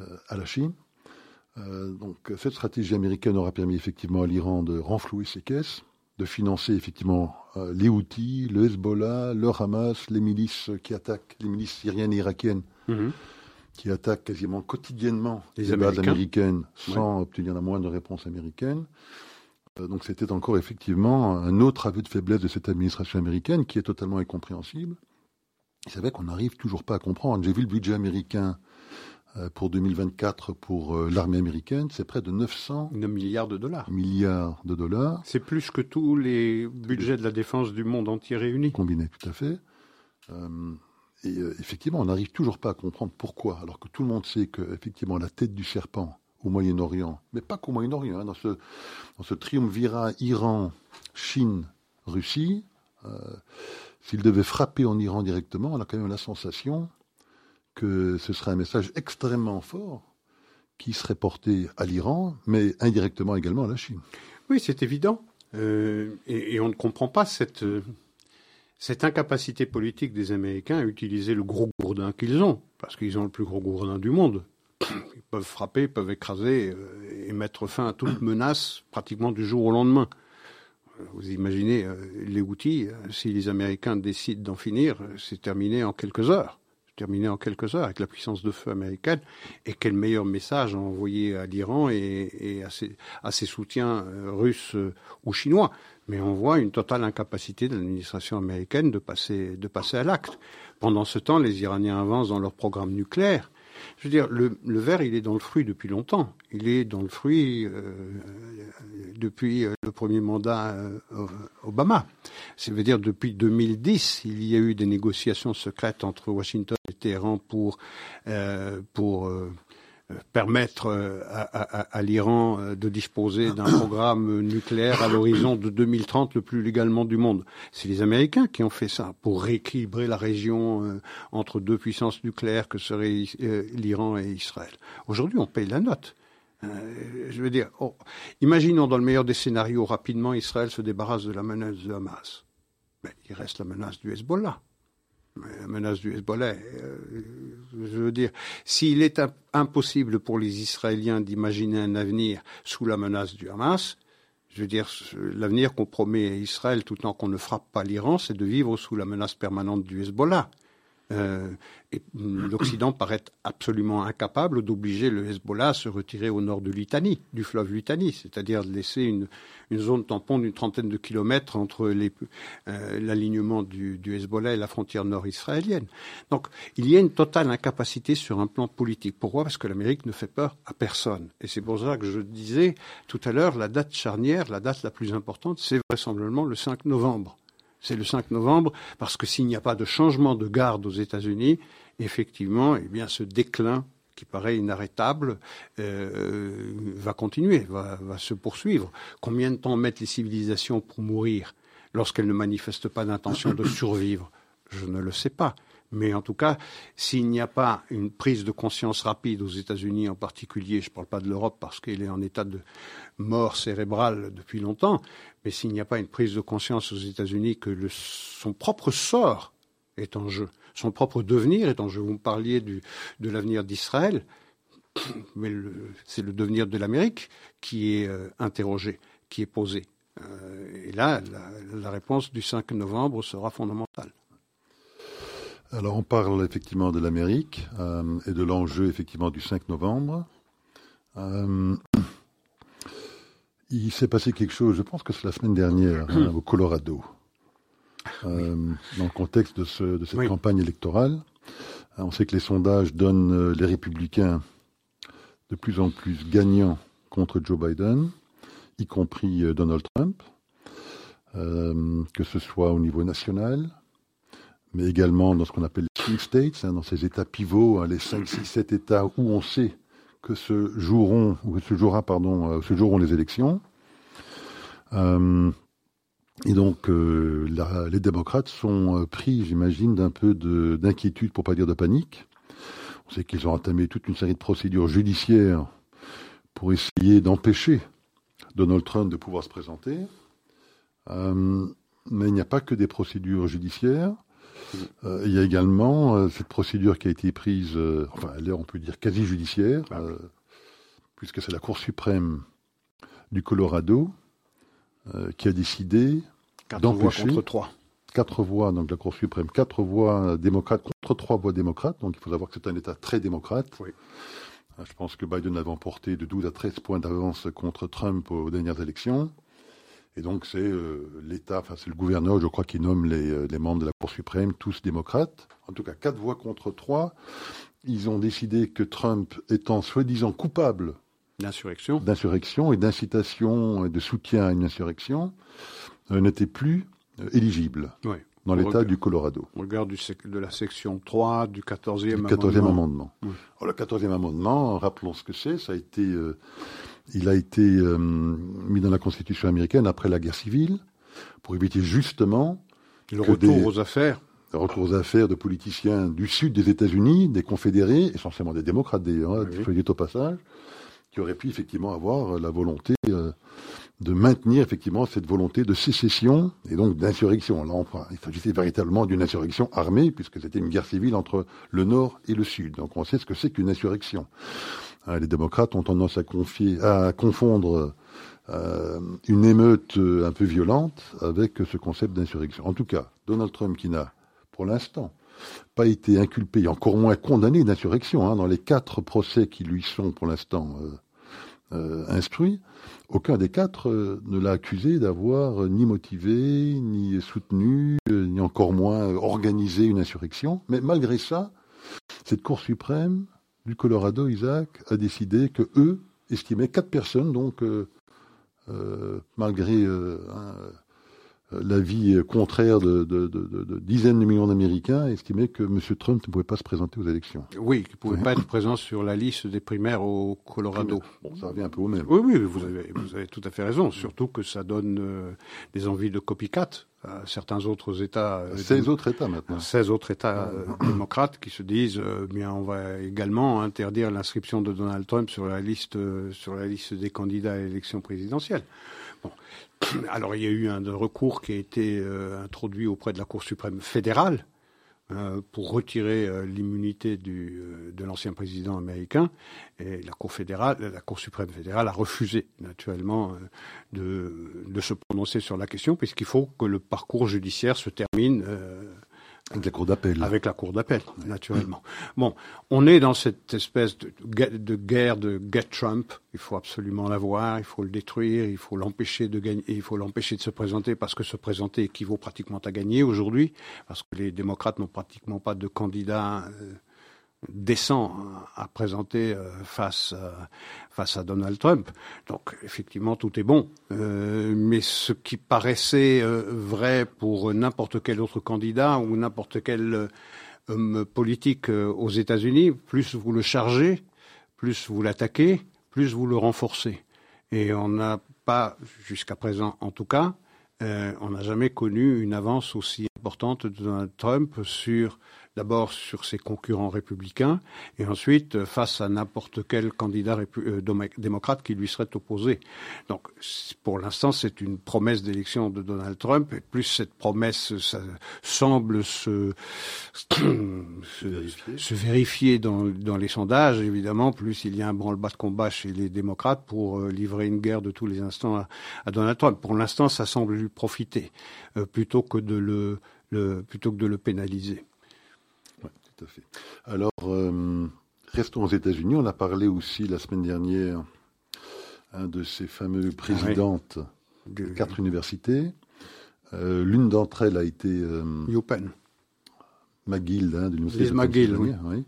euh, à la Chine. donc cette stratégie américaine aura permis effectivement à l'Iran de renflouer ses caisses de financer effectivement euh, les outils, le Hezbollah, le Hamas, les milices qui attaquent, les milices syriennes et irakiennes, mhm. qui attaquent quasiment quotidiennement les, bases américaines sans obtenir la moindre réponse américaine. Euh, donc c'était encore effectivement un autre aveu de faiblesse de cette administration américaine qui est totalement incompréhensible. Il savait qu'on n'arrive toujours pas à comprendre. J'ai vu le budget américain pour 2024 pour euh, l'armée américaine, c'est près de 900 milliards de dollars. Milliards de dollars. C'est plus que tous les budgets de la défense du monde entier réunis. Combinés, tout à fait. Euh, et effectivement, on n'arrive toujours pas à comprendre pourquoi, alors que tout le monde sait que effectivement la tête du serpent au Moyen-Orient, mais pas qu'au Moyen-Orient, hein, dans ce dans ce triumvirat Iran, Chine, Russie, s'il devait frapper en Iran directement, on a quand même la sensation que ce serait un message extrêmement fort qui serait porté à l'Iran, mais indirectement également à la Chine. Oui, c'est évident. Euh, et, on ne comprend pas cette, cette incapacité politique des Américains à utiliser le gros gourdin qu'ils ont, parce qu'ils ont le plus gros gourdin du monde. Ils peuvent frapper, peuvent écraser euh, et mettre fin à toute menace pratiquement du jour au lendemain. Euh, vous imaginez les outils, si les Américains décident d'en finir, c'est terminé en quelques heures terminer en quelques heures avec la puissance de feu américaine. Et quel meilleur message envoyer à l'Iran et, à, ses, soutiens euh, russes euh, ou chinois. Mais on voit une totale incapacité de l'administration américaine de passer à l'acte. Pendant ce temps, les Iraniens avancent dans leur programme nucléaire. Je veux dire, le, le verre, il est dans le fruit depuis longtemps. Il est dans le fruit euh, depuis euh, le premier mandat euh, Obama. Ça veut dire depuis 2010, il y a eu des négociations secrètes entre Washington et Téhéran pour pour permettre à, à, à l'Iran de disposer d'un programme nucléaire à l'horizon de 2030 le plus légalement du monde. C'est les Américains qui ont fait ça pour rééquilibrer la région entre deux puissances nucléaires que seraient l'Iran et Israël. Aujourd'hui, on paye la note. Euh, je veux dire, oh, imaginons dans le meilleur des scénarios, rapidement Israël se débarrasse de la menace de Hamas. Mais il reste la menace du Hezbollah. La menace du Hezbollah. je veux dire, s'il est impossible pour les Israéliens d'imaginer un avenir sous la menace du Hamas, je veux dire, l'avenir qu'on promet à Israël tout en qu'on ne frappe pas l'Iran, c'est de vivre sous la menace permanente du Hezbollah. Euh, l'Occident paraît absolument incapable d'obliger le Hezbollah à se retirer au nord de Litanie, du fleuve Litanie, c'est-à-dire de laisser une, zone tampon d'une trentaine de kilomètres entre euh, l'alignement du, du, Hezbollah et la frontière nord-israélienne. Donc il y a une totale incapacité sur un plan politique. Pourquoi? Parce que l'Amérique ne fait peur à personne. Et c'est pour ça que je disais tout à l'heure, la date charnière, la date la plus importante, c'est vraisemblablement le 5 novembre c'est le 5 novembre, parce que s'il n'y a pas de changement de garde aux États-Unis, effectivement, eh bien, ce déclin qui paraît inarrêtable euh, va continuer, va, se poursuivre. Combien de temps mettent les civilisations pour mourir lorsqu'elles ne manifestent pas d'intention de survivre? Je ne le sais pas. Mais en tout cas, s'il n'y a pas une prise de conscience rapide aux États-Unis en particulier, je ne parle pas de l'Europe parce qu'elle est en état de mort cérébrale depuis longtemps, mais s'il n'y a pas une prise de conscience aux États-Unis que son propre sort est en jeu, son propre devenir est en jeu. Vous me parliez de l'avenir d'Israël, mais c'est le devenir de l'Amérique qui est euh, interrogé, qui est posé. Euh, et là, la réponse du 5 novembre sera fondamentale. Alors on parle effectivement de l'Amérique euh, et de l'enjeu effectivement du 5 novembre. Euh, il s'est passé quelque chose, je pense que c'est la semaine dernière, hein, au Colorado, euh, dans le contexte de, cette campagne électorale. On sait que les sondages donnent les républicains de plus en plus gagnants contre Joe Biden, y compris Donald Trump, que ce soit au niveau national, mais également dans ce qu'on appelle les swing states, hein, dans ces États pivots, hein, les 5, 6, 7 États où on sait que se joueront, ou se pardon, euh, se joueront les élections. Euh, et donc, euh, les démocrates sont pris, j'imagine, d'un peu d'inquiétude, pour pas dire de panique. On sait qu'ils ont entamé toute une série de procédures judiciaires pour essayer d'empêcher Donald Trump de pouvoir se présenter. mais il n'y a pas que des procédures judiciaires. Euh, il y a également euh, cette procédure qui a été prise, euh, enfin, elle est, on peut dire, quasi judiciaire, ah puisque c'est la Cour suprême du Colorado qui a décidé d'empêcher. contre trois. Quatre voix, donc la Cour suprême, quatre voix démocrates contre trois voix démocrates. Donc il faut savoir que c'est un État très démocrate. Oui. Je pense que Biden avait emporté de 12 à 13 points d'avance contre Trump aux dernières élections. Et donc c'est euh, l'État, enfin c'est le gouverneur, je crois, qui nomme euh, les, membres de la Cour suprême, tous démocrates. En tout cas, quatre voix contre trois. Ils ont décidé que Trump, étant soi-disant coupable d'insurrection, d'insurrection et d'incitation et de soutien à une insurrection, euh, n'était plus éligible. Dans l'État du Colorado. On regarde de la section 3 du 14e, du 14e amendement. le 14e amendement, rappelons ce que c'est, ça a été il a été euh, mis dans la Constitution américaine après la guerre civile pour éviter justement le retour aux affaires. Le retour aux affaires de politiciens du sud des États-Unis, des confédérés, essentiellement des démocrates d'ailleurs, hein, oui. au passage, qui auraient pu effectivement avoir la volonté euh, de maintenir effectivement cette volonté de sécession et donc d'insurrection. Là, il s'agissait véritablement d'une insurrection armée puisque c'était une guerre civile entre le Nord et le Sud. Donc on sait ce que c'est qu'une insurrection. Hein, les démocrates ont tendance à, confondre euh, une émeute un peu violente avec ce concept d'insurrection. En tout cas, Donald Trump qui n'a, pour l'instant, pas été inculpé encore moins condamné d'insurrection hein, dans les quatre procès qui lui sont pour l'instant euh, euh, instruits, aucun des quatre ne l'a accusé d'avoir ni motivé, ni soutenu, ni encore moins organisé une insurrection. Mais malgré ça, cette Cour suprême du Colorado, Isaac, a décidé que eux estimaient quatre personnes, donc euh, euh, malgré euh, l'avis contraire de, dizaines de millions d'Américains, estimaient que M. Trump ne pouvait pas se présenter aux élections. Oui, qu'il ne pouvait pas être présent sur la liste des primaires au Colorado. Bon, ça revient un peu au même. Oui, oui, vous avez, vous avez tout à fait raison, surtout que ça donne des envies de copycat certains autres États. 16 euh, autres États maintenant. 16 autres États euh, démocrates qui se disent euh, bien on va également interdire l'inscription de Donald Trump sur la liste sur la liste des candidats à l'élection présidentielle. Alors il y a eu un recours qui a été introduit auprès de la Cour suprême fédérale euh, pour retirer euh, l'immunité euh, de l'ancien président américain. Et la Cour fédérale, la Cour suprême fédérale a refusé naturellement de, de se prononcer sur la question, puisqu'il faut que le parcours judiciaire se termine avec la cour d'appel. Avec la cour d'appel, naturellement. Bon, on est dans cette espèce de, de, guerre de get Trump. Il faut absolument l'avoir, il faut le détruire, il faut l'empêcher de gagner, il faut l'empêcher de se présenter parce que se présenter équivaut pratiquement à gagner aujourd'hui, parce que les démocrates n'ont pratiquement pas de candidats euh, décent à présenter euh, face à, face à Donald Trump. Donc effectivement tout est bon, euh, mais ce qui paraissait euh, vrai pour n'importe quel autre candidat ou n'importe quel homme politique aux États-Unis, plus vous le chargez, plus vous l'attaquez, plus vous le renforcez. Et on n'a pas, jusqu'à présent en tout cas, on n'a jamais connu une avance aussi importante de Donald Trump sur d'abord sur ses concurrents républicains et ensuite euh, face à n'importe quel candidat euh, démocrate qui lui serait opposé. Donc pour l'instant c'est une promesse d'élection de Donald Trump et plus cette promesse ça semble se, se, vérifier, dans, dans, les sondages évidemment, plus il y a un branle-bas de combat chez les démocrates pour euh, livrer une guerre de tous les instants à, Donald Trump. Pour l'instant ça semble lui profiter plutôt que de le, le plutôt que de le pénaliser fait. Alors, euh, restons aux États-Unis. On a parlé aussi la semaine dernière hein, de ces fameuses présidentes de quatre universités. Euh, l'une d'entre elles a été euh, McGill, hein, de l'université McGill, oui.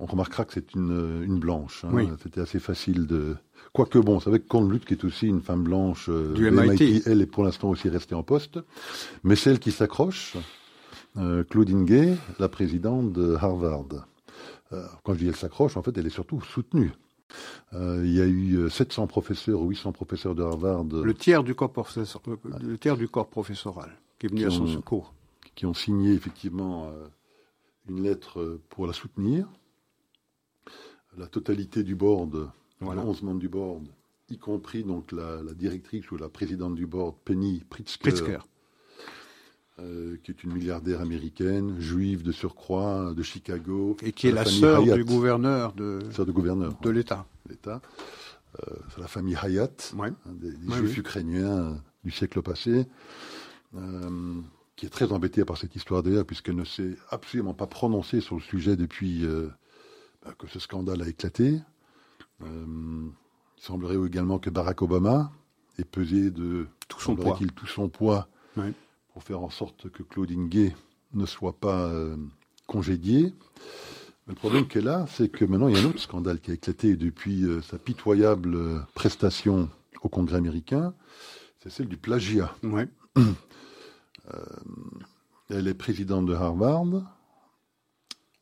On remarquera que c'est une, blanche. Hein. C'était assez facile de. Quoique, bon, c'est avec Lutte, qui est aussi une femme blanche du MIT. Elle est pour l'instant aussi restée en poste. Mais celle qui s'accroche, euh, Claudine Gay, la présidente de Harvard. Euh, quand je dis elle s'accroche, en fait, elle est surtout soutenue. Euh, il y a eu 700 professeurs ou 800 professeurs de Harvard. Le tiers du corps, le tiers du corps professoral qui est venu à son secours. Qui ont signé effectivement une lettre pour la soutenir. La totalité du board, voilà. 11 membres du board, y compris donc la, directrice ou la présidente du board, Penny Pritzker euh, qui est une milliardaire américaine, juive de surcroît, de Chicago. Et qui est la, sœur du gouverneur de, gouverneur, de l'État. L'État. Euh, c'est la famille Hayat, des, juifs ukrainiens du siècle passé, euh, qui est très embêtée par cette histoire d'ailleurs, puisqu'elle ne s'est absolument pas prononcée sur le sujet depuis bah, que ce scandale a éclaté. il semblerait également que Barack Obama ait pesé de tout son poids. Tout son poids pour faire en sorte que Claudine Gay ne soit pas euh, congédiée. le problème qu'elle a, c'est que maintenant, il y a un autre scandale qui a éclaté depuis euh, sa pitoyable euh, prestation au Congrès américain, c'est celle du plagiat. elle est présidente de Harvard.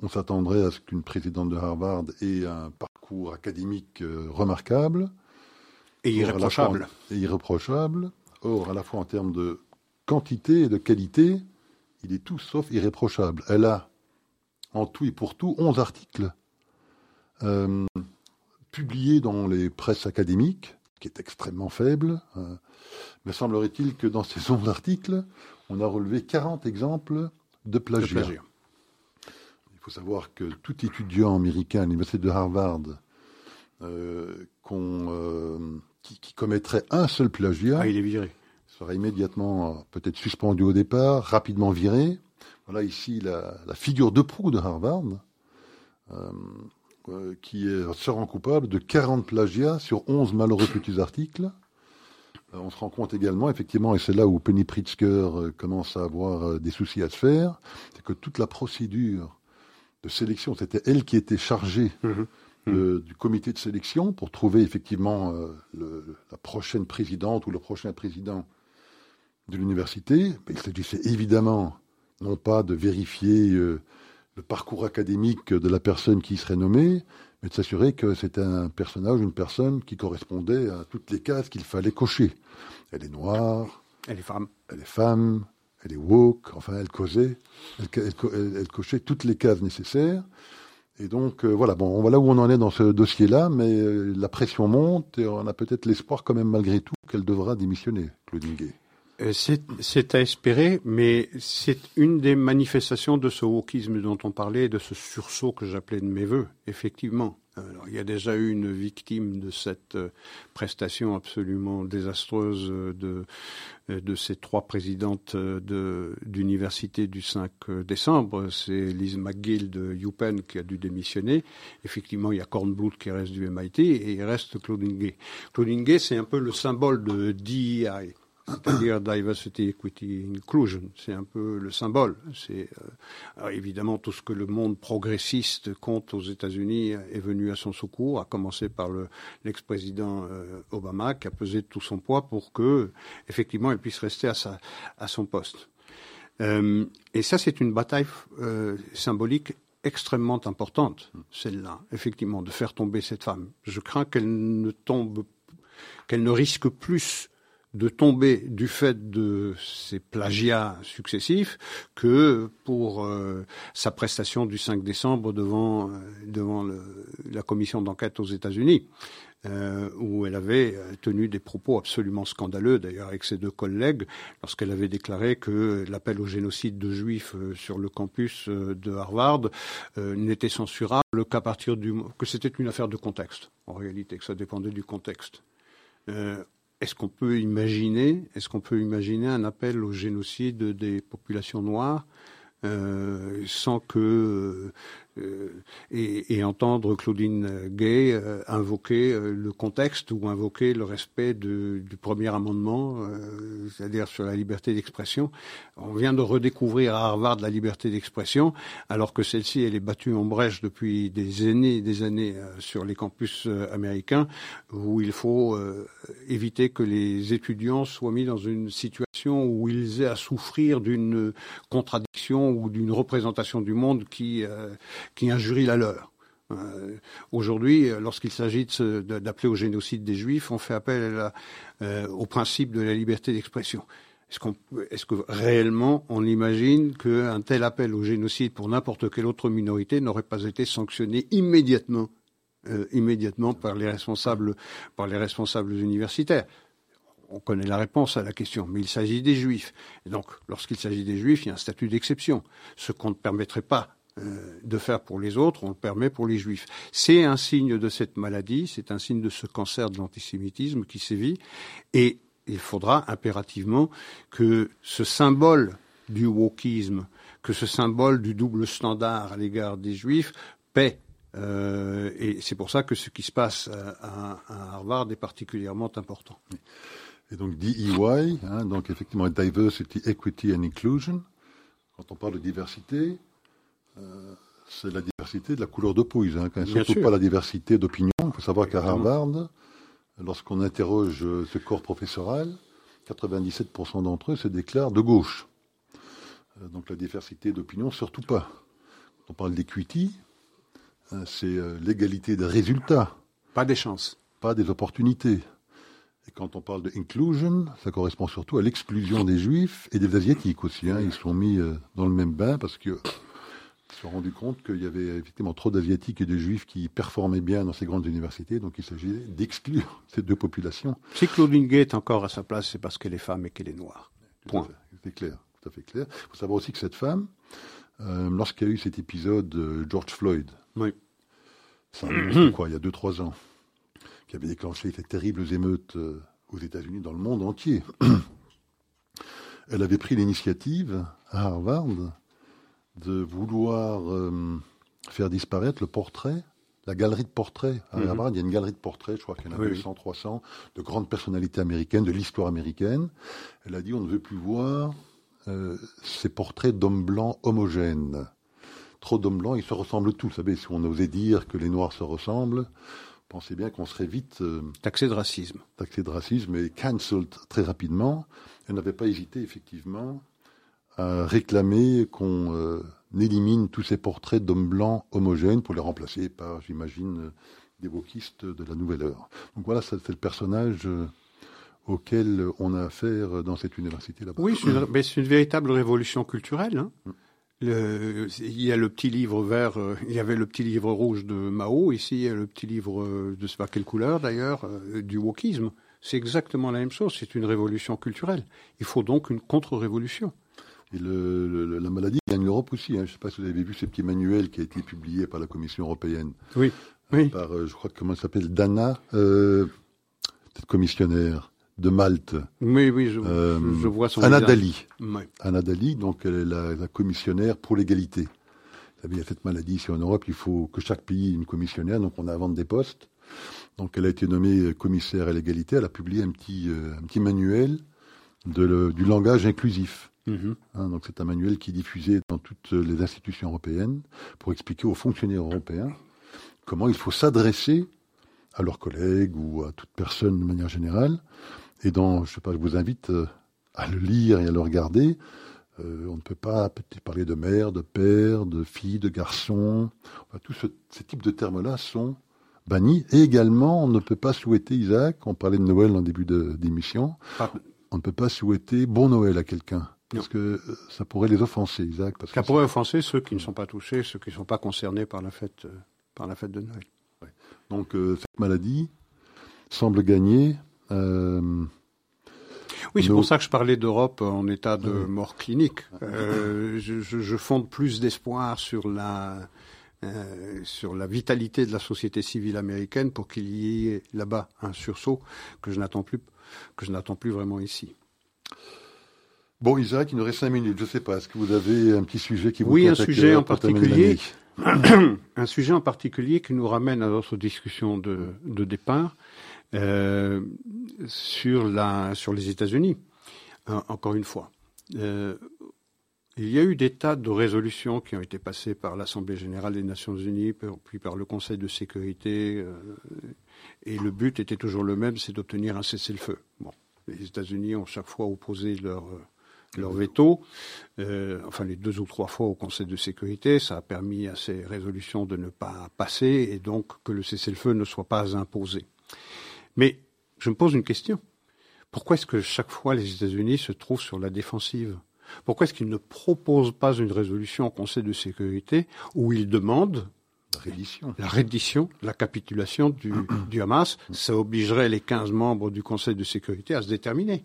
On s'attendrait à ce qu'une présidente de Harvard ait un parcours académique remarquable. Et irréprochable. Et irréprochable. Or, à la fois en termes de quantité et de qualité, il est tout sauf irréprochable. Elle a, en tout et pour tout, 11 articles euh, publiés dans les presses académiques, qui est extrêmement faible. Euh, mais semblerait-il que dans ces 11 articles, on a relevé 40 exemples de plagiat. Il faut savoir que tout étudiant américain à l'université de Harvard euh, qui, qui, commettrait un seul plagiat, ah, il est viré sera immédiatement euh, peut-être suspendu au départ, rapidement viré. Voilà ici la, figure de proue de Harvard, euh, euh, qui est, se rend coupable de 40 plagiats sur 11 malheureux petits articles. on se rend compte également, effectivement, et c'est là où Penny Pritzker commence à avoir des soucis à se faire, c'est que toute la procédure de sélection, c'était elle qui était chargée mm-hmm. Mm-hmm. du comité de sélection pour trouver effectivement la prochaine présidente ou le prochain président de l'université, il s'agissait évidemment non pas de vérifier euh, le parcours académique de la personne qui serait nommée, mais de s'assurer que c'était un personnage, une personne qui correspondait à toutes les cases qu'il fallait cocher. Elle est noire. Elle est femme. Elle est femme. Elle est woke. Enfin, elle causait. Elle, cochait toutes les cases nécessaires. Et donc, euh, voilà, bon, voilà où on en est dans ce dossier-là, mais euh, la pression monte et on a peut-être l'espoir quand même malgré tout qu'elle devra démissionner, Claudine Gay. Euh, c'est à espérer, mais c'est une des manifestations de ce wokisme dont on parlait, de ce sursaut que j'appelais de mes voeux, effectivement. Il y a déjà eu une victime de cette euh, prestation absolument désastreuse de, euh, de ces trois présidentes d'université du 5 décembre. C'est Liz McGill de UPenn qui a dû démissionner. Effectivement, il y a Kornblut qui reste du MIT et il reste Claudine Gay. Claudine Gay, c'est un peu le symbole de DEI c'est-à-dire diversity, equity, inclusion. C'est un peu le symbole. C'est euh, évidemment tout ce que le monde progressiste compte aux États-Unis est venu à son secours, à commencer par l'ex-président euh, Obama, qui a pesé tout son poids pour que, effectivement, il puisse rester à, sa, à son poste. Euh, et ça, c'est une bataille symbolique extrêmement importante, celle-là, effectivement, de faire tomber cette femme. Je crains qu'elle ne tombe, qu'elle ne risque plus de tomber du fait de ces plagiats successifs que pour euh, sa prestation du 5 décembre devant, euh, devant la commission d'enquête aux États-Unis. Euh, où elle avait tenu des propos absolument scandaleux, d'ailleurs avec ses deux collègues, lorsqu'elle avait déclaré que l'appel au génocide de juifs sur le campus de Harvard n'était censurable qu'à partir du que c'était une affaire de contexte, en réalité, que ça dépendait du contexte. Est-ce qu'on peut imaginer, est-ce qu'on peut imaginer un appel au génocide des populations noires euh, sans que euh, et, entendre Claudine Gay euh, invoquer le contexte ou invoquer le respect du premier amendement, c'est-à-dire sur la liberté d'expression. On vient de redécouvrir à Harvard la liberté d'expression, alors que celle-ci elle est battue en brèche depuis des années, et des années sur les campus américains, où il faut éviter que les étudiants soient mis dans une situation où ils aient à souffrir d'une contradiction ou d'une représentation du monde qui qui injurie la leur. Euh, aujourd'hui, lorsqu'il s'agit d'appeler au génocide des Juifs, on fait appel euh, au principe de la liberté d'expression. Est-ce, que réellement on imagine qu'un tel appel au génocide pour n'importe quelle autre minorité n'aurait pas été sanctionné immédiatement, euh, immédiatement par les responsables, par les responsables universitaires? On connaît la réponse à la question, mais il s'agit des juifs. Donc, lorsqu'il s'agit des juifs, il y a un statut d'exception, ce qu'on ne permettrait pas de faire pour les autres, on le permet pour les juifs. C'est un signe de cette maladie, c'est un signe de ce cancer de l'antisémitisme qui sévit, et il faudra impérativement que ce symbole du wokisme, que ce symbole du double standard à l'égard des juifs paie. Euh, et c'est pour ça que ce qui se passe à, Harvard est particulièrement important. Et donc DEY, hein, donc effectivement Diversity, Equity and Inclusion, quand on parle de diversité, euh, c'est la diversité de la couleur de peau. Hein, surtout pas la diversité d'opinion. Il faut savoir qu'à Harvard, lorsqu'on interroge ce corps professoral, 97% d'entre eux se déclarent de gauche. Euh, donc la diversité d'opinion, surtout pas. Quand on parle d'equity, hein, c'est euh, l'égalité des résultats. Pas des chances. Pas des opportunités. Et quand on parle de inclusion, ça correspond surtout à l'exclusion des juifs et des asiatiques aussi. Hein. Ils sont mis dans le même bain parce que se sont rendu compte qu'il y avait effectivement trop d'Asiatiques et de Juifs qui performaient bien dans ces grandes universités, donc il s'agissait d'exclure ces deux populations. Si Claudine Gay est encore à sa place, c'est parce qu'elle est femme et qu'elle est noire. Point. C'est clair, tout à fait clair. Il faut savoir aussi que cette femme, euh, lorsqu'il y a eu cet épisode de George Floyd, oui. ça quoi, il y a 2-3 ans, qui avait déclenché ces terribles émeutes euh, aux États-Unis, dans le monde entier, elle avait pris l'initiative à Harvard de vouloir euh, faire disparaître le portrait, la galerie de portraits. À. Harvard, il y a une galerie de portraits, je crois qu'il y en a 200, 300, de grandes personnalités américaines, de l'histoire américaine. Elle a dit on ne veut plus voir euh, ces portraits d'hommes blancs homogènes. Trop d'hommes blancs, ils se ressemblent tous. Vous savez, si on osait dire que les Noirs se ressemblent, pensez bien qu'on serait vite... Euh, taxé de racisme. Taxé de racisme et cancelled très rapidement. Elle n'avait pas hésité, effectivement, à réclamer qu'on euh, élimine tous ces portraits d'hommes blancs homogènes pour les remplacer par, j'imagine, des wokistes de la nouvelle heure. Donc voilà, c'est le personnage euh, auquel on a affaire dans cette université là-bas. Oui, c'est une, véritable révolution culturelle. Hein. Il y a le petit livre vert, euh, il y avait le petit livre rouge de Mao, ici il y a le petit livre de je sais pas quelle couleur d'ailleurs, du wokisme. C'est exactement la même chose. C'est une révolution culturelle. Il faut donc une contre-révolution. Et le, la maladie gagne l'Europe aussi. Hein. Je ne sais pas si vous avez vu ce petit manuel qui a été publié par la Commission européenne. Oui. oui. Par, euh, je crois, comment ça s'appelle Dana, euh, commissionnaire de Malte. Oui, oui, je, euh, je vois son Anna Dali. Oui. Anna Dali, donc elle est la, commissionnaire pour l'égalité. Vous savez, il y a cette maladie ici en Europe, il faut que chaque pays ait une commissionnaire, donc on invente des postes. Donc elle a été nommée commissaire à l'égalité, elle a publié un petit, un petit manuel de le, du langage inclusif. Mm-hmm. Hein, donc c'est un manuel qui est diffusé dans toutes les institutions européennes pour expliquer aux fonctionnaires européens comment il faut s'adresser à leurs collègues ou à toute personne de manière générale. Et dans, je sais pas, je vous invite euh, à le lire et à le regarder. Euh, on ne peut pas parler de mère, de père, de fille, de garçon. Enfin, tous ce, ces types de termes-là sont bannis. Et également, on ne peut pas souhaiter, Isaac, on parlait de Noël en début d'émission, on ne peut pas souhaiter bon Noël à quelqu'un. Parce que euh, ça pourrait les offenser, Isaac. Parce ça pourrait offenser ceux qui ne sont pas touchés, ceux qui ne sont pas concernés par la fête, euh, par la fête de Noël. Donc euh, cette maladie semble gagner. oui, c'est pour ça que je parlais d'Europe en état de mort clinique. Je, je, je, fonde plus d'espoir sur la sur la vitalité de la société civile américaine pour qu'il y ait là-bas un sursaut que je n'attends plus que je n'attends plus vraiment ici. Bon, Isaac, il nous reste cinq minutes. Je ne sais pas. Est-ce que vous avez un petit sujet qui vous Oui, un sujet en particulier. un sujet en particulier qui nous ramène à notre discussion de, de départ euh, sur, la, sur les États-Unis. Euh, encore une fois. Euh, il y a eu des tas de résolutions qui ont été passées par l'Assemblée générale des Nations unies, puis par le Conseil de sécurité, euh, et le but était toujours le même, c'est d'obtenir un cessez-le-feu. Bon, les États-Unis ont chaque fois opposé leur leur veto, euh, enfin les deux ou trois fois au Conseil de sécurité, ça a permis à ces résolutions de ne pas passer et donc que le cessez-le-feu ne soit pas imposé. Mais je me pose une question. Pourquoi est-ce que chaque fois les États-Unis se trouvent sur la défensive? Pourquoi est-ce qu'ils ne proposent pas une résolution au Conseil de sécurité où ils demandent la reddition, la capitulation du, du Hamas? Ça obligerait les 15 membres du Conseil de sécurité à se déterminer.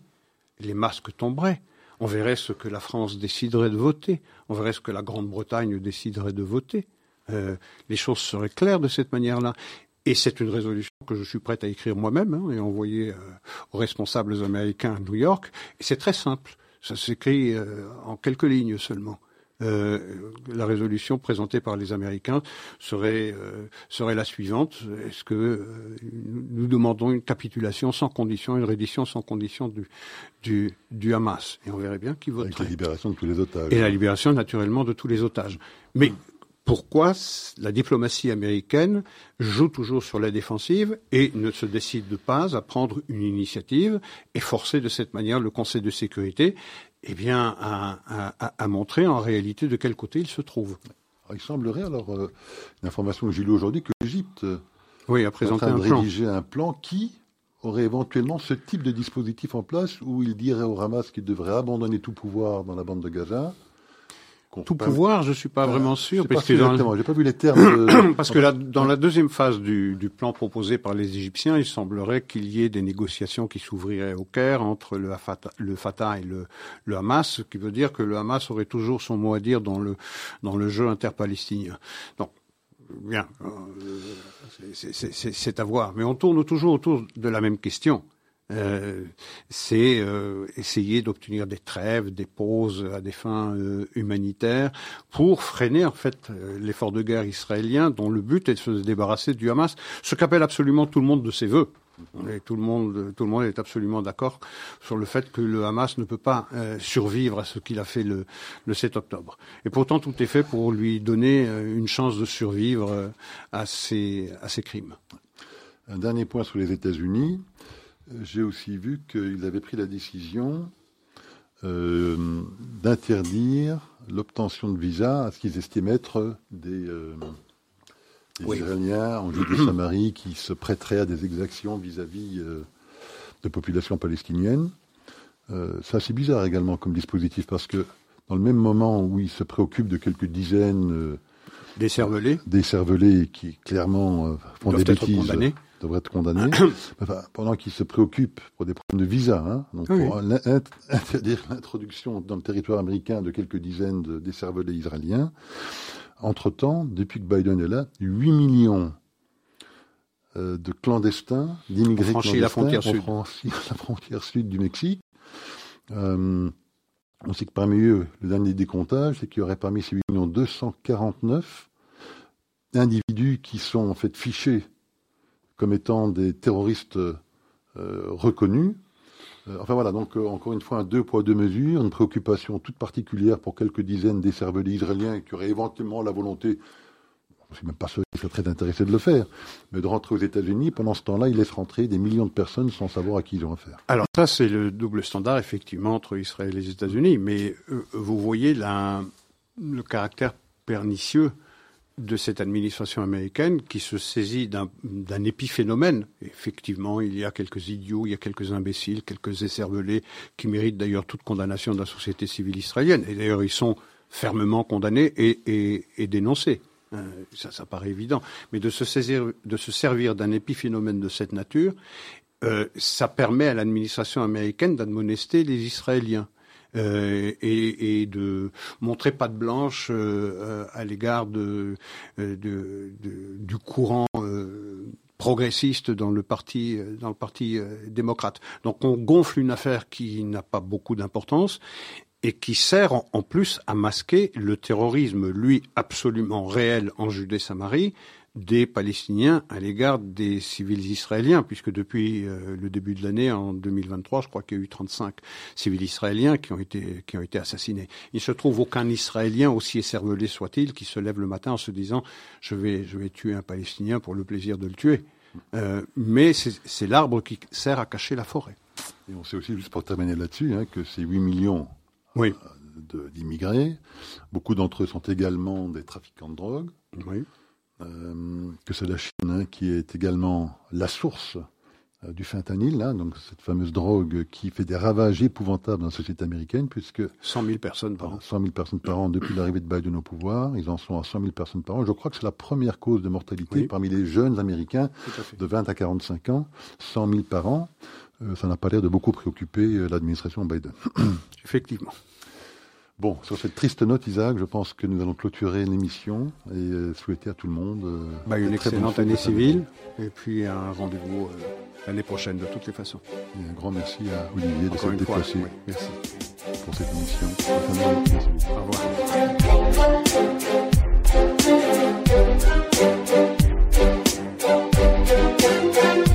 Les masques tomberaient on verrait ce que la France déciderait de voter, on verrait ce que la Grande-Bretagne déciderait de voter. Euh, les choses seraient claires de cette manière-là. Et c'est une résolution que je suis prête à écrire moi-même hein, et envoyer euh, aux responsables américains à New York. C'est très simple. Ça s'écrit euh, en quelques lignes seulement. Euh, la résolution présentée par les Américains serait, euh, serait la suivante. Est-ce que euh, nous demandons une capitulation sans condition, une reddition sans condition du, du, du Hamas? Et on verrait bien qui voterait. Avec la libération de tous les otages. Et la libération, naturellement, de tous les otages. Mais pourquoi la diplomatie américaine joue toujours sur la défensive et ne se décide pas à prendre une initiative et forcer de cette manière le Conseil de sécurité eh bien, à, montrer en réalité de quel côté il se trouve. il semblerait, alors, euh, une information que j'ai lue aujourd'hui, que l'Égypte oui, a présenté en train de rédiger un plan qui aurait éventuellement ce type de dispositif en place où il dirait au Hamas qu'il devrait abandonner tout pouvoir dans la bande de Gaza tout pouvoir, je suis pas vraiment sûr. Parce que dans... j'ai pas vu les termes. parce que là, dans la deuxième phase du, du, plan proposé par les Égyptiens, il semblerait qu'il y ait des négociations qui s'ouvriraient au Caire entre le Fatah, le Fatah et le, le, Hamas, ce qui veut dire que le Hamas aurait toujours son mot à dire dans le dans le jeu interpalestinien. Donc, bien, euh, c'est à voir. Mais on tourne toujours autour de la même question. Euh, c'est euh, essayer d'obtenir des trêves, des pauses à des fins euh, humanitaires pour freiner en fait l'effort de guerre israélien dont le but est de se débarrasser du Hamas, ce qu'appelle absolument tout le monde de ses voeux. Et tout le monde, tout le monde est absolument d'accord sur le fait que le Hamas ne peut pas survivre à ce qu'il a fait le, le 7 octobre. Et pourtant, tout est fait pour lui donner une chance de survivre à ses, à ses crimes. Un dernier point sur les États-Unis j'ai aussi vu qu'ils avaient pris la décision euh, d'interdire l'obtention de visa à ce qu'ils estimaient être des, euh, Israéliens en Judée Samarie qui se prêteraient à des exactions vis-à-vis euh, de populations palestiniennes. ça, c'est bizarre également comme dispositif parce que dans le même moment où ils se préoccupent de quelques dizaines des cervelés, des cervelés qui clairement font des bêtises devrait être condamné. pendant qu'il se préoccupe pour des problèmes de visa, hein, donc pour interdire l'introduction dans le territoire américain de quelques dizaines de décervelés israéliens. Entre-temps, depuis que Biden est là, 8 millions euh, de clandestins, d'immigrés clandestins la frontière sud. la frontière sud du Mexique. Euh, on sait que parmi eux, le dernier décomptage, c'est qu'il y aurait parmi ces 8 millions 249 individus qui sont en fait fichés comme étant des terroristes euh, reconnus. Euh, enfin voilà, donc euh, encore une fois, un deux poids, deux mesures, une préoccupation toute particulière pour quelques dizaines d'écervelés israéliens qui auraient éventuellement la volonté, je ne suis même pas sûr qu'ils soient très intéressés de le faire, mais de rentrer aux États-Unis. Pendant ce temps-là, ils laissent rentrer des millions de personnes sans savoir à qui ils ont affaire. Alors ça, c'est le double standard, effectivement, entre Israël et les États-Unis. Mais vous voyez le caractère pernicieux de cette administration américaine qui se saisit d'un épiphénomène. Effectivement, il y a quelques idiots, il y a quelques imbéciles, quelques écervelés qui méritent d'ailleurs toute condamnation de la société civile israélienne. Et d'ailleurs, ils sont fermement condamnés et, dénoncés. Euh, ça, paraît évident. Mais de se, saisir, de se servir d'un épiphénomène de cette nature, euh, ça permet à l'administration américaine d'admonester les Israéliens. Euh, et, de montrer patte blanche euh, euh, à l'égard du courant progressiste dans le parti dans le parti démocrate. Donc on gonfle une affaire qui n'a pas beaucoup d'importance et qui sert en, plus à masquer le terrorisme, lui absolument réel en Judée-Samarie, des Palestiniens à l'égard des civils israéliens, puisque depuis euh, le début de l'année, en 2023, je crois qu'il y a eu 35 civils israéliens qui ont été, qui ont été assassinés. Il se trouve aucun Israélien, aussi écervelé soit-il, qui se lève le matin en se disant je vais, je vais tuer un Palestinien pour le plaisir de le tuer. Euh, mais c'est l'arbre qui sert à cacher la forêt. Et on sait aussi, juste pour terminer là-dessus, hein, que ces 8 millions oui. Euh, d'immigrés, beaucoup d'entre eux sont également des trafiquants de drogue. Oui. Euh, que c'est la Chine hein, qui est également la source euh, du fentanyl, hein, donc cette fameuse drogue qui fait des ravages épouvantables dans la société américaine, puisque 100 000 personnes par an. 100 000 personnes par an depuis l'arrivée de Biden au pouvoir, ils en sont à 100 000 personnes par an. Je crois que c'est la première cause de mortalité parmi les jeunes Américains de 20 à 45 ans, 100 000 par an. Euh, ça n'a pas l'air de beaucoup préoccuper l'administration Biden. Effectivement. Bon, sur cette triste note, Isaac, je pense que nous allons clôturer l'émission et euh, souhaiter à tout le monde euh, bah, une excellente année civile et puis un rendez-vous euh, l'année prochaine de toutes les façons. Et un grand merci à Olivier de s'être déplacé. Merci pour cette émission. Au revoir.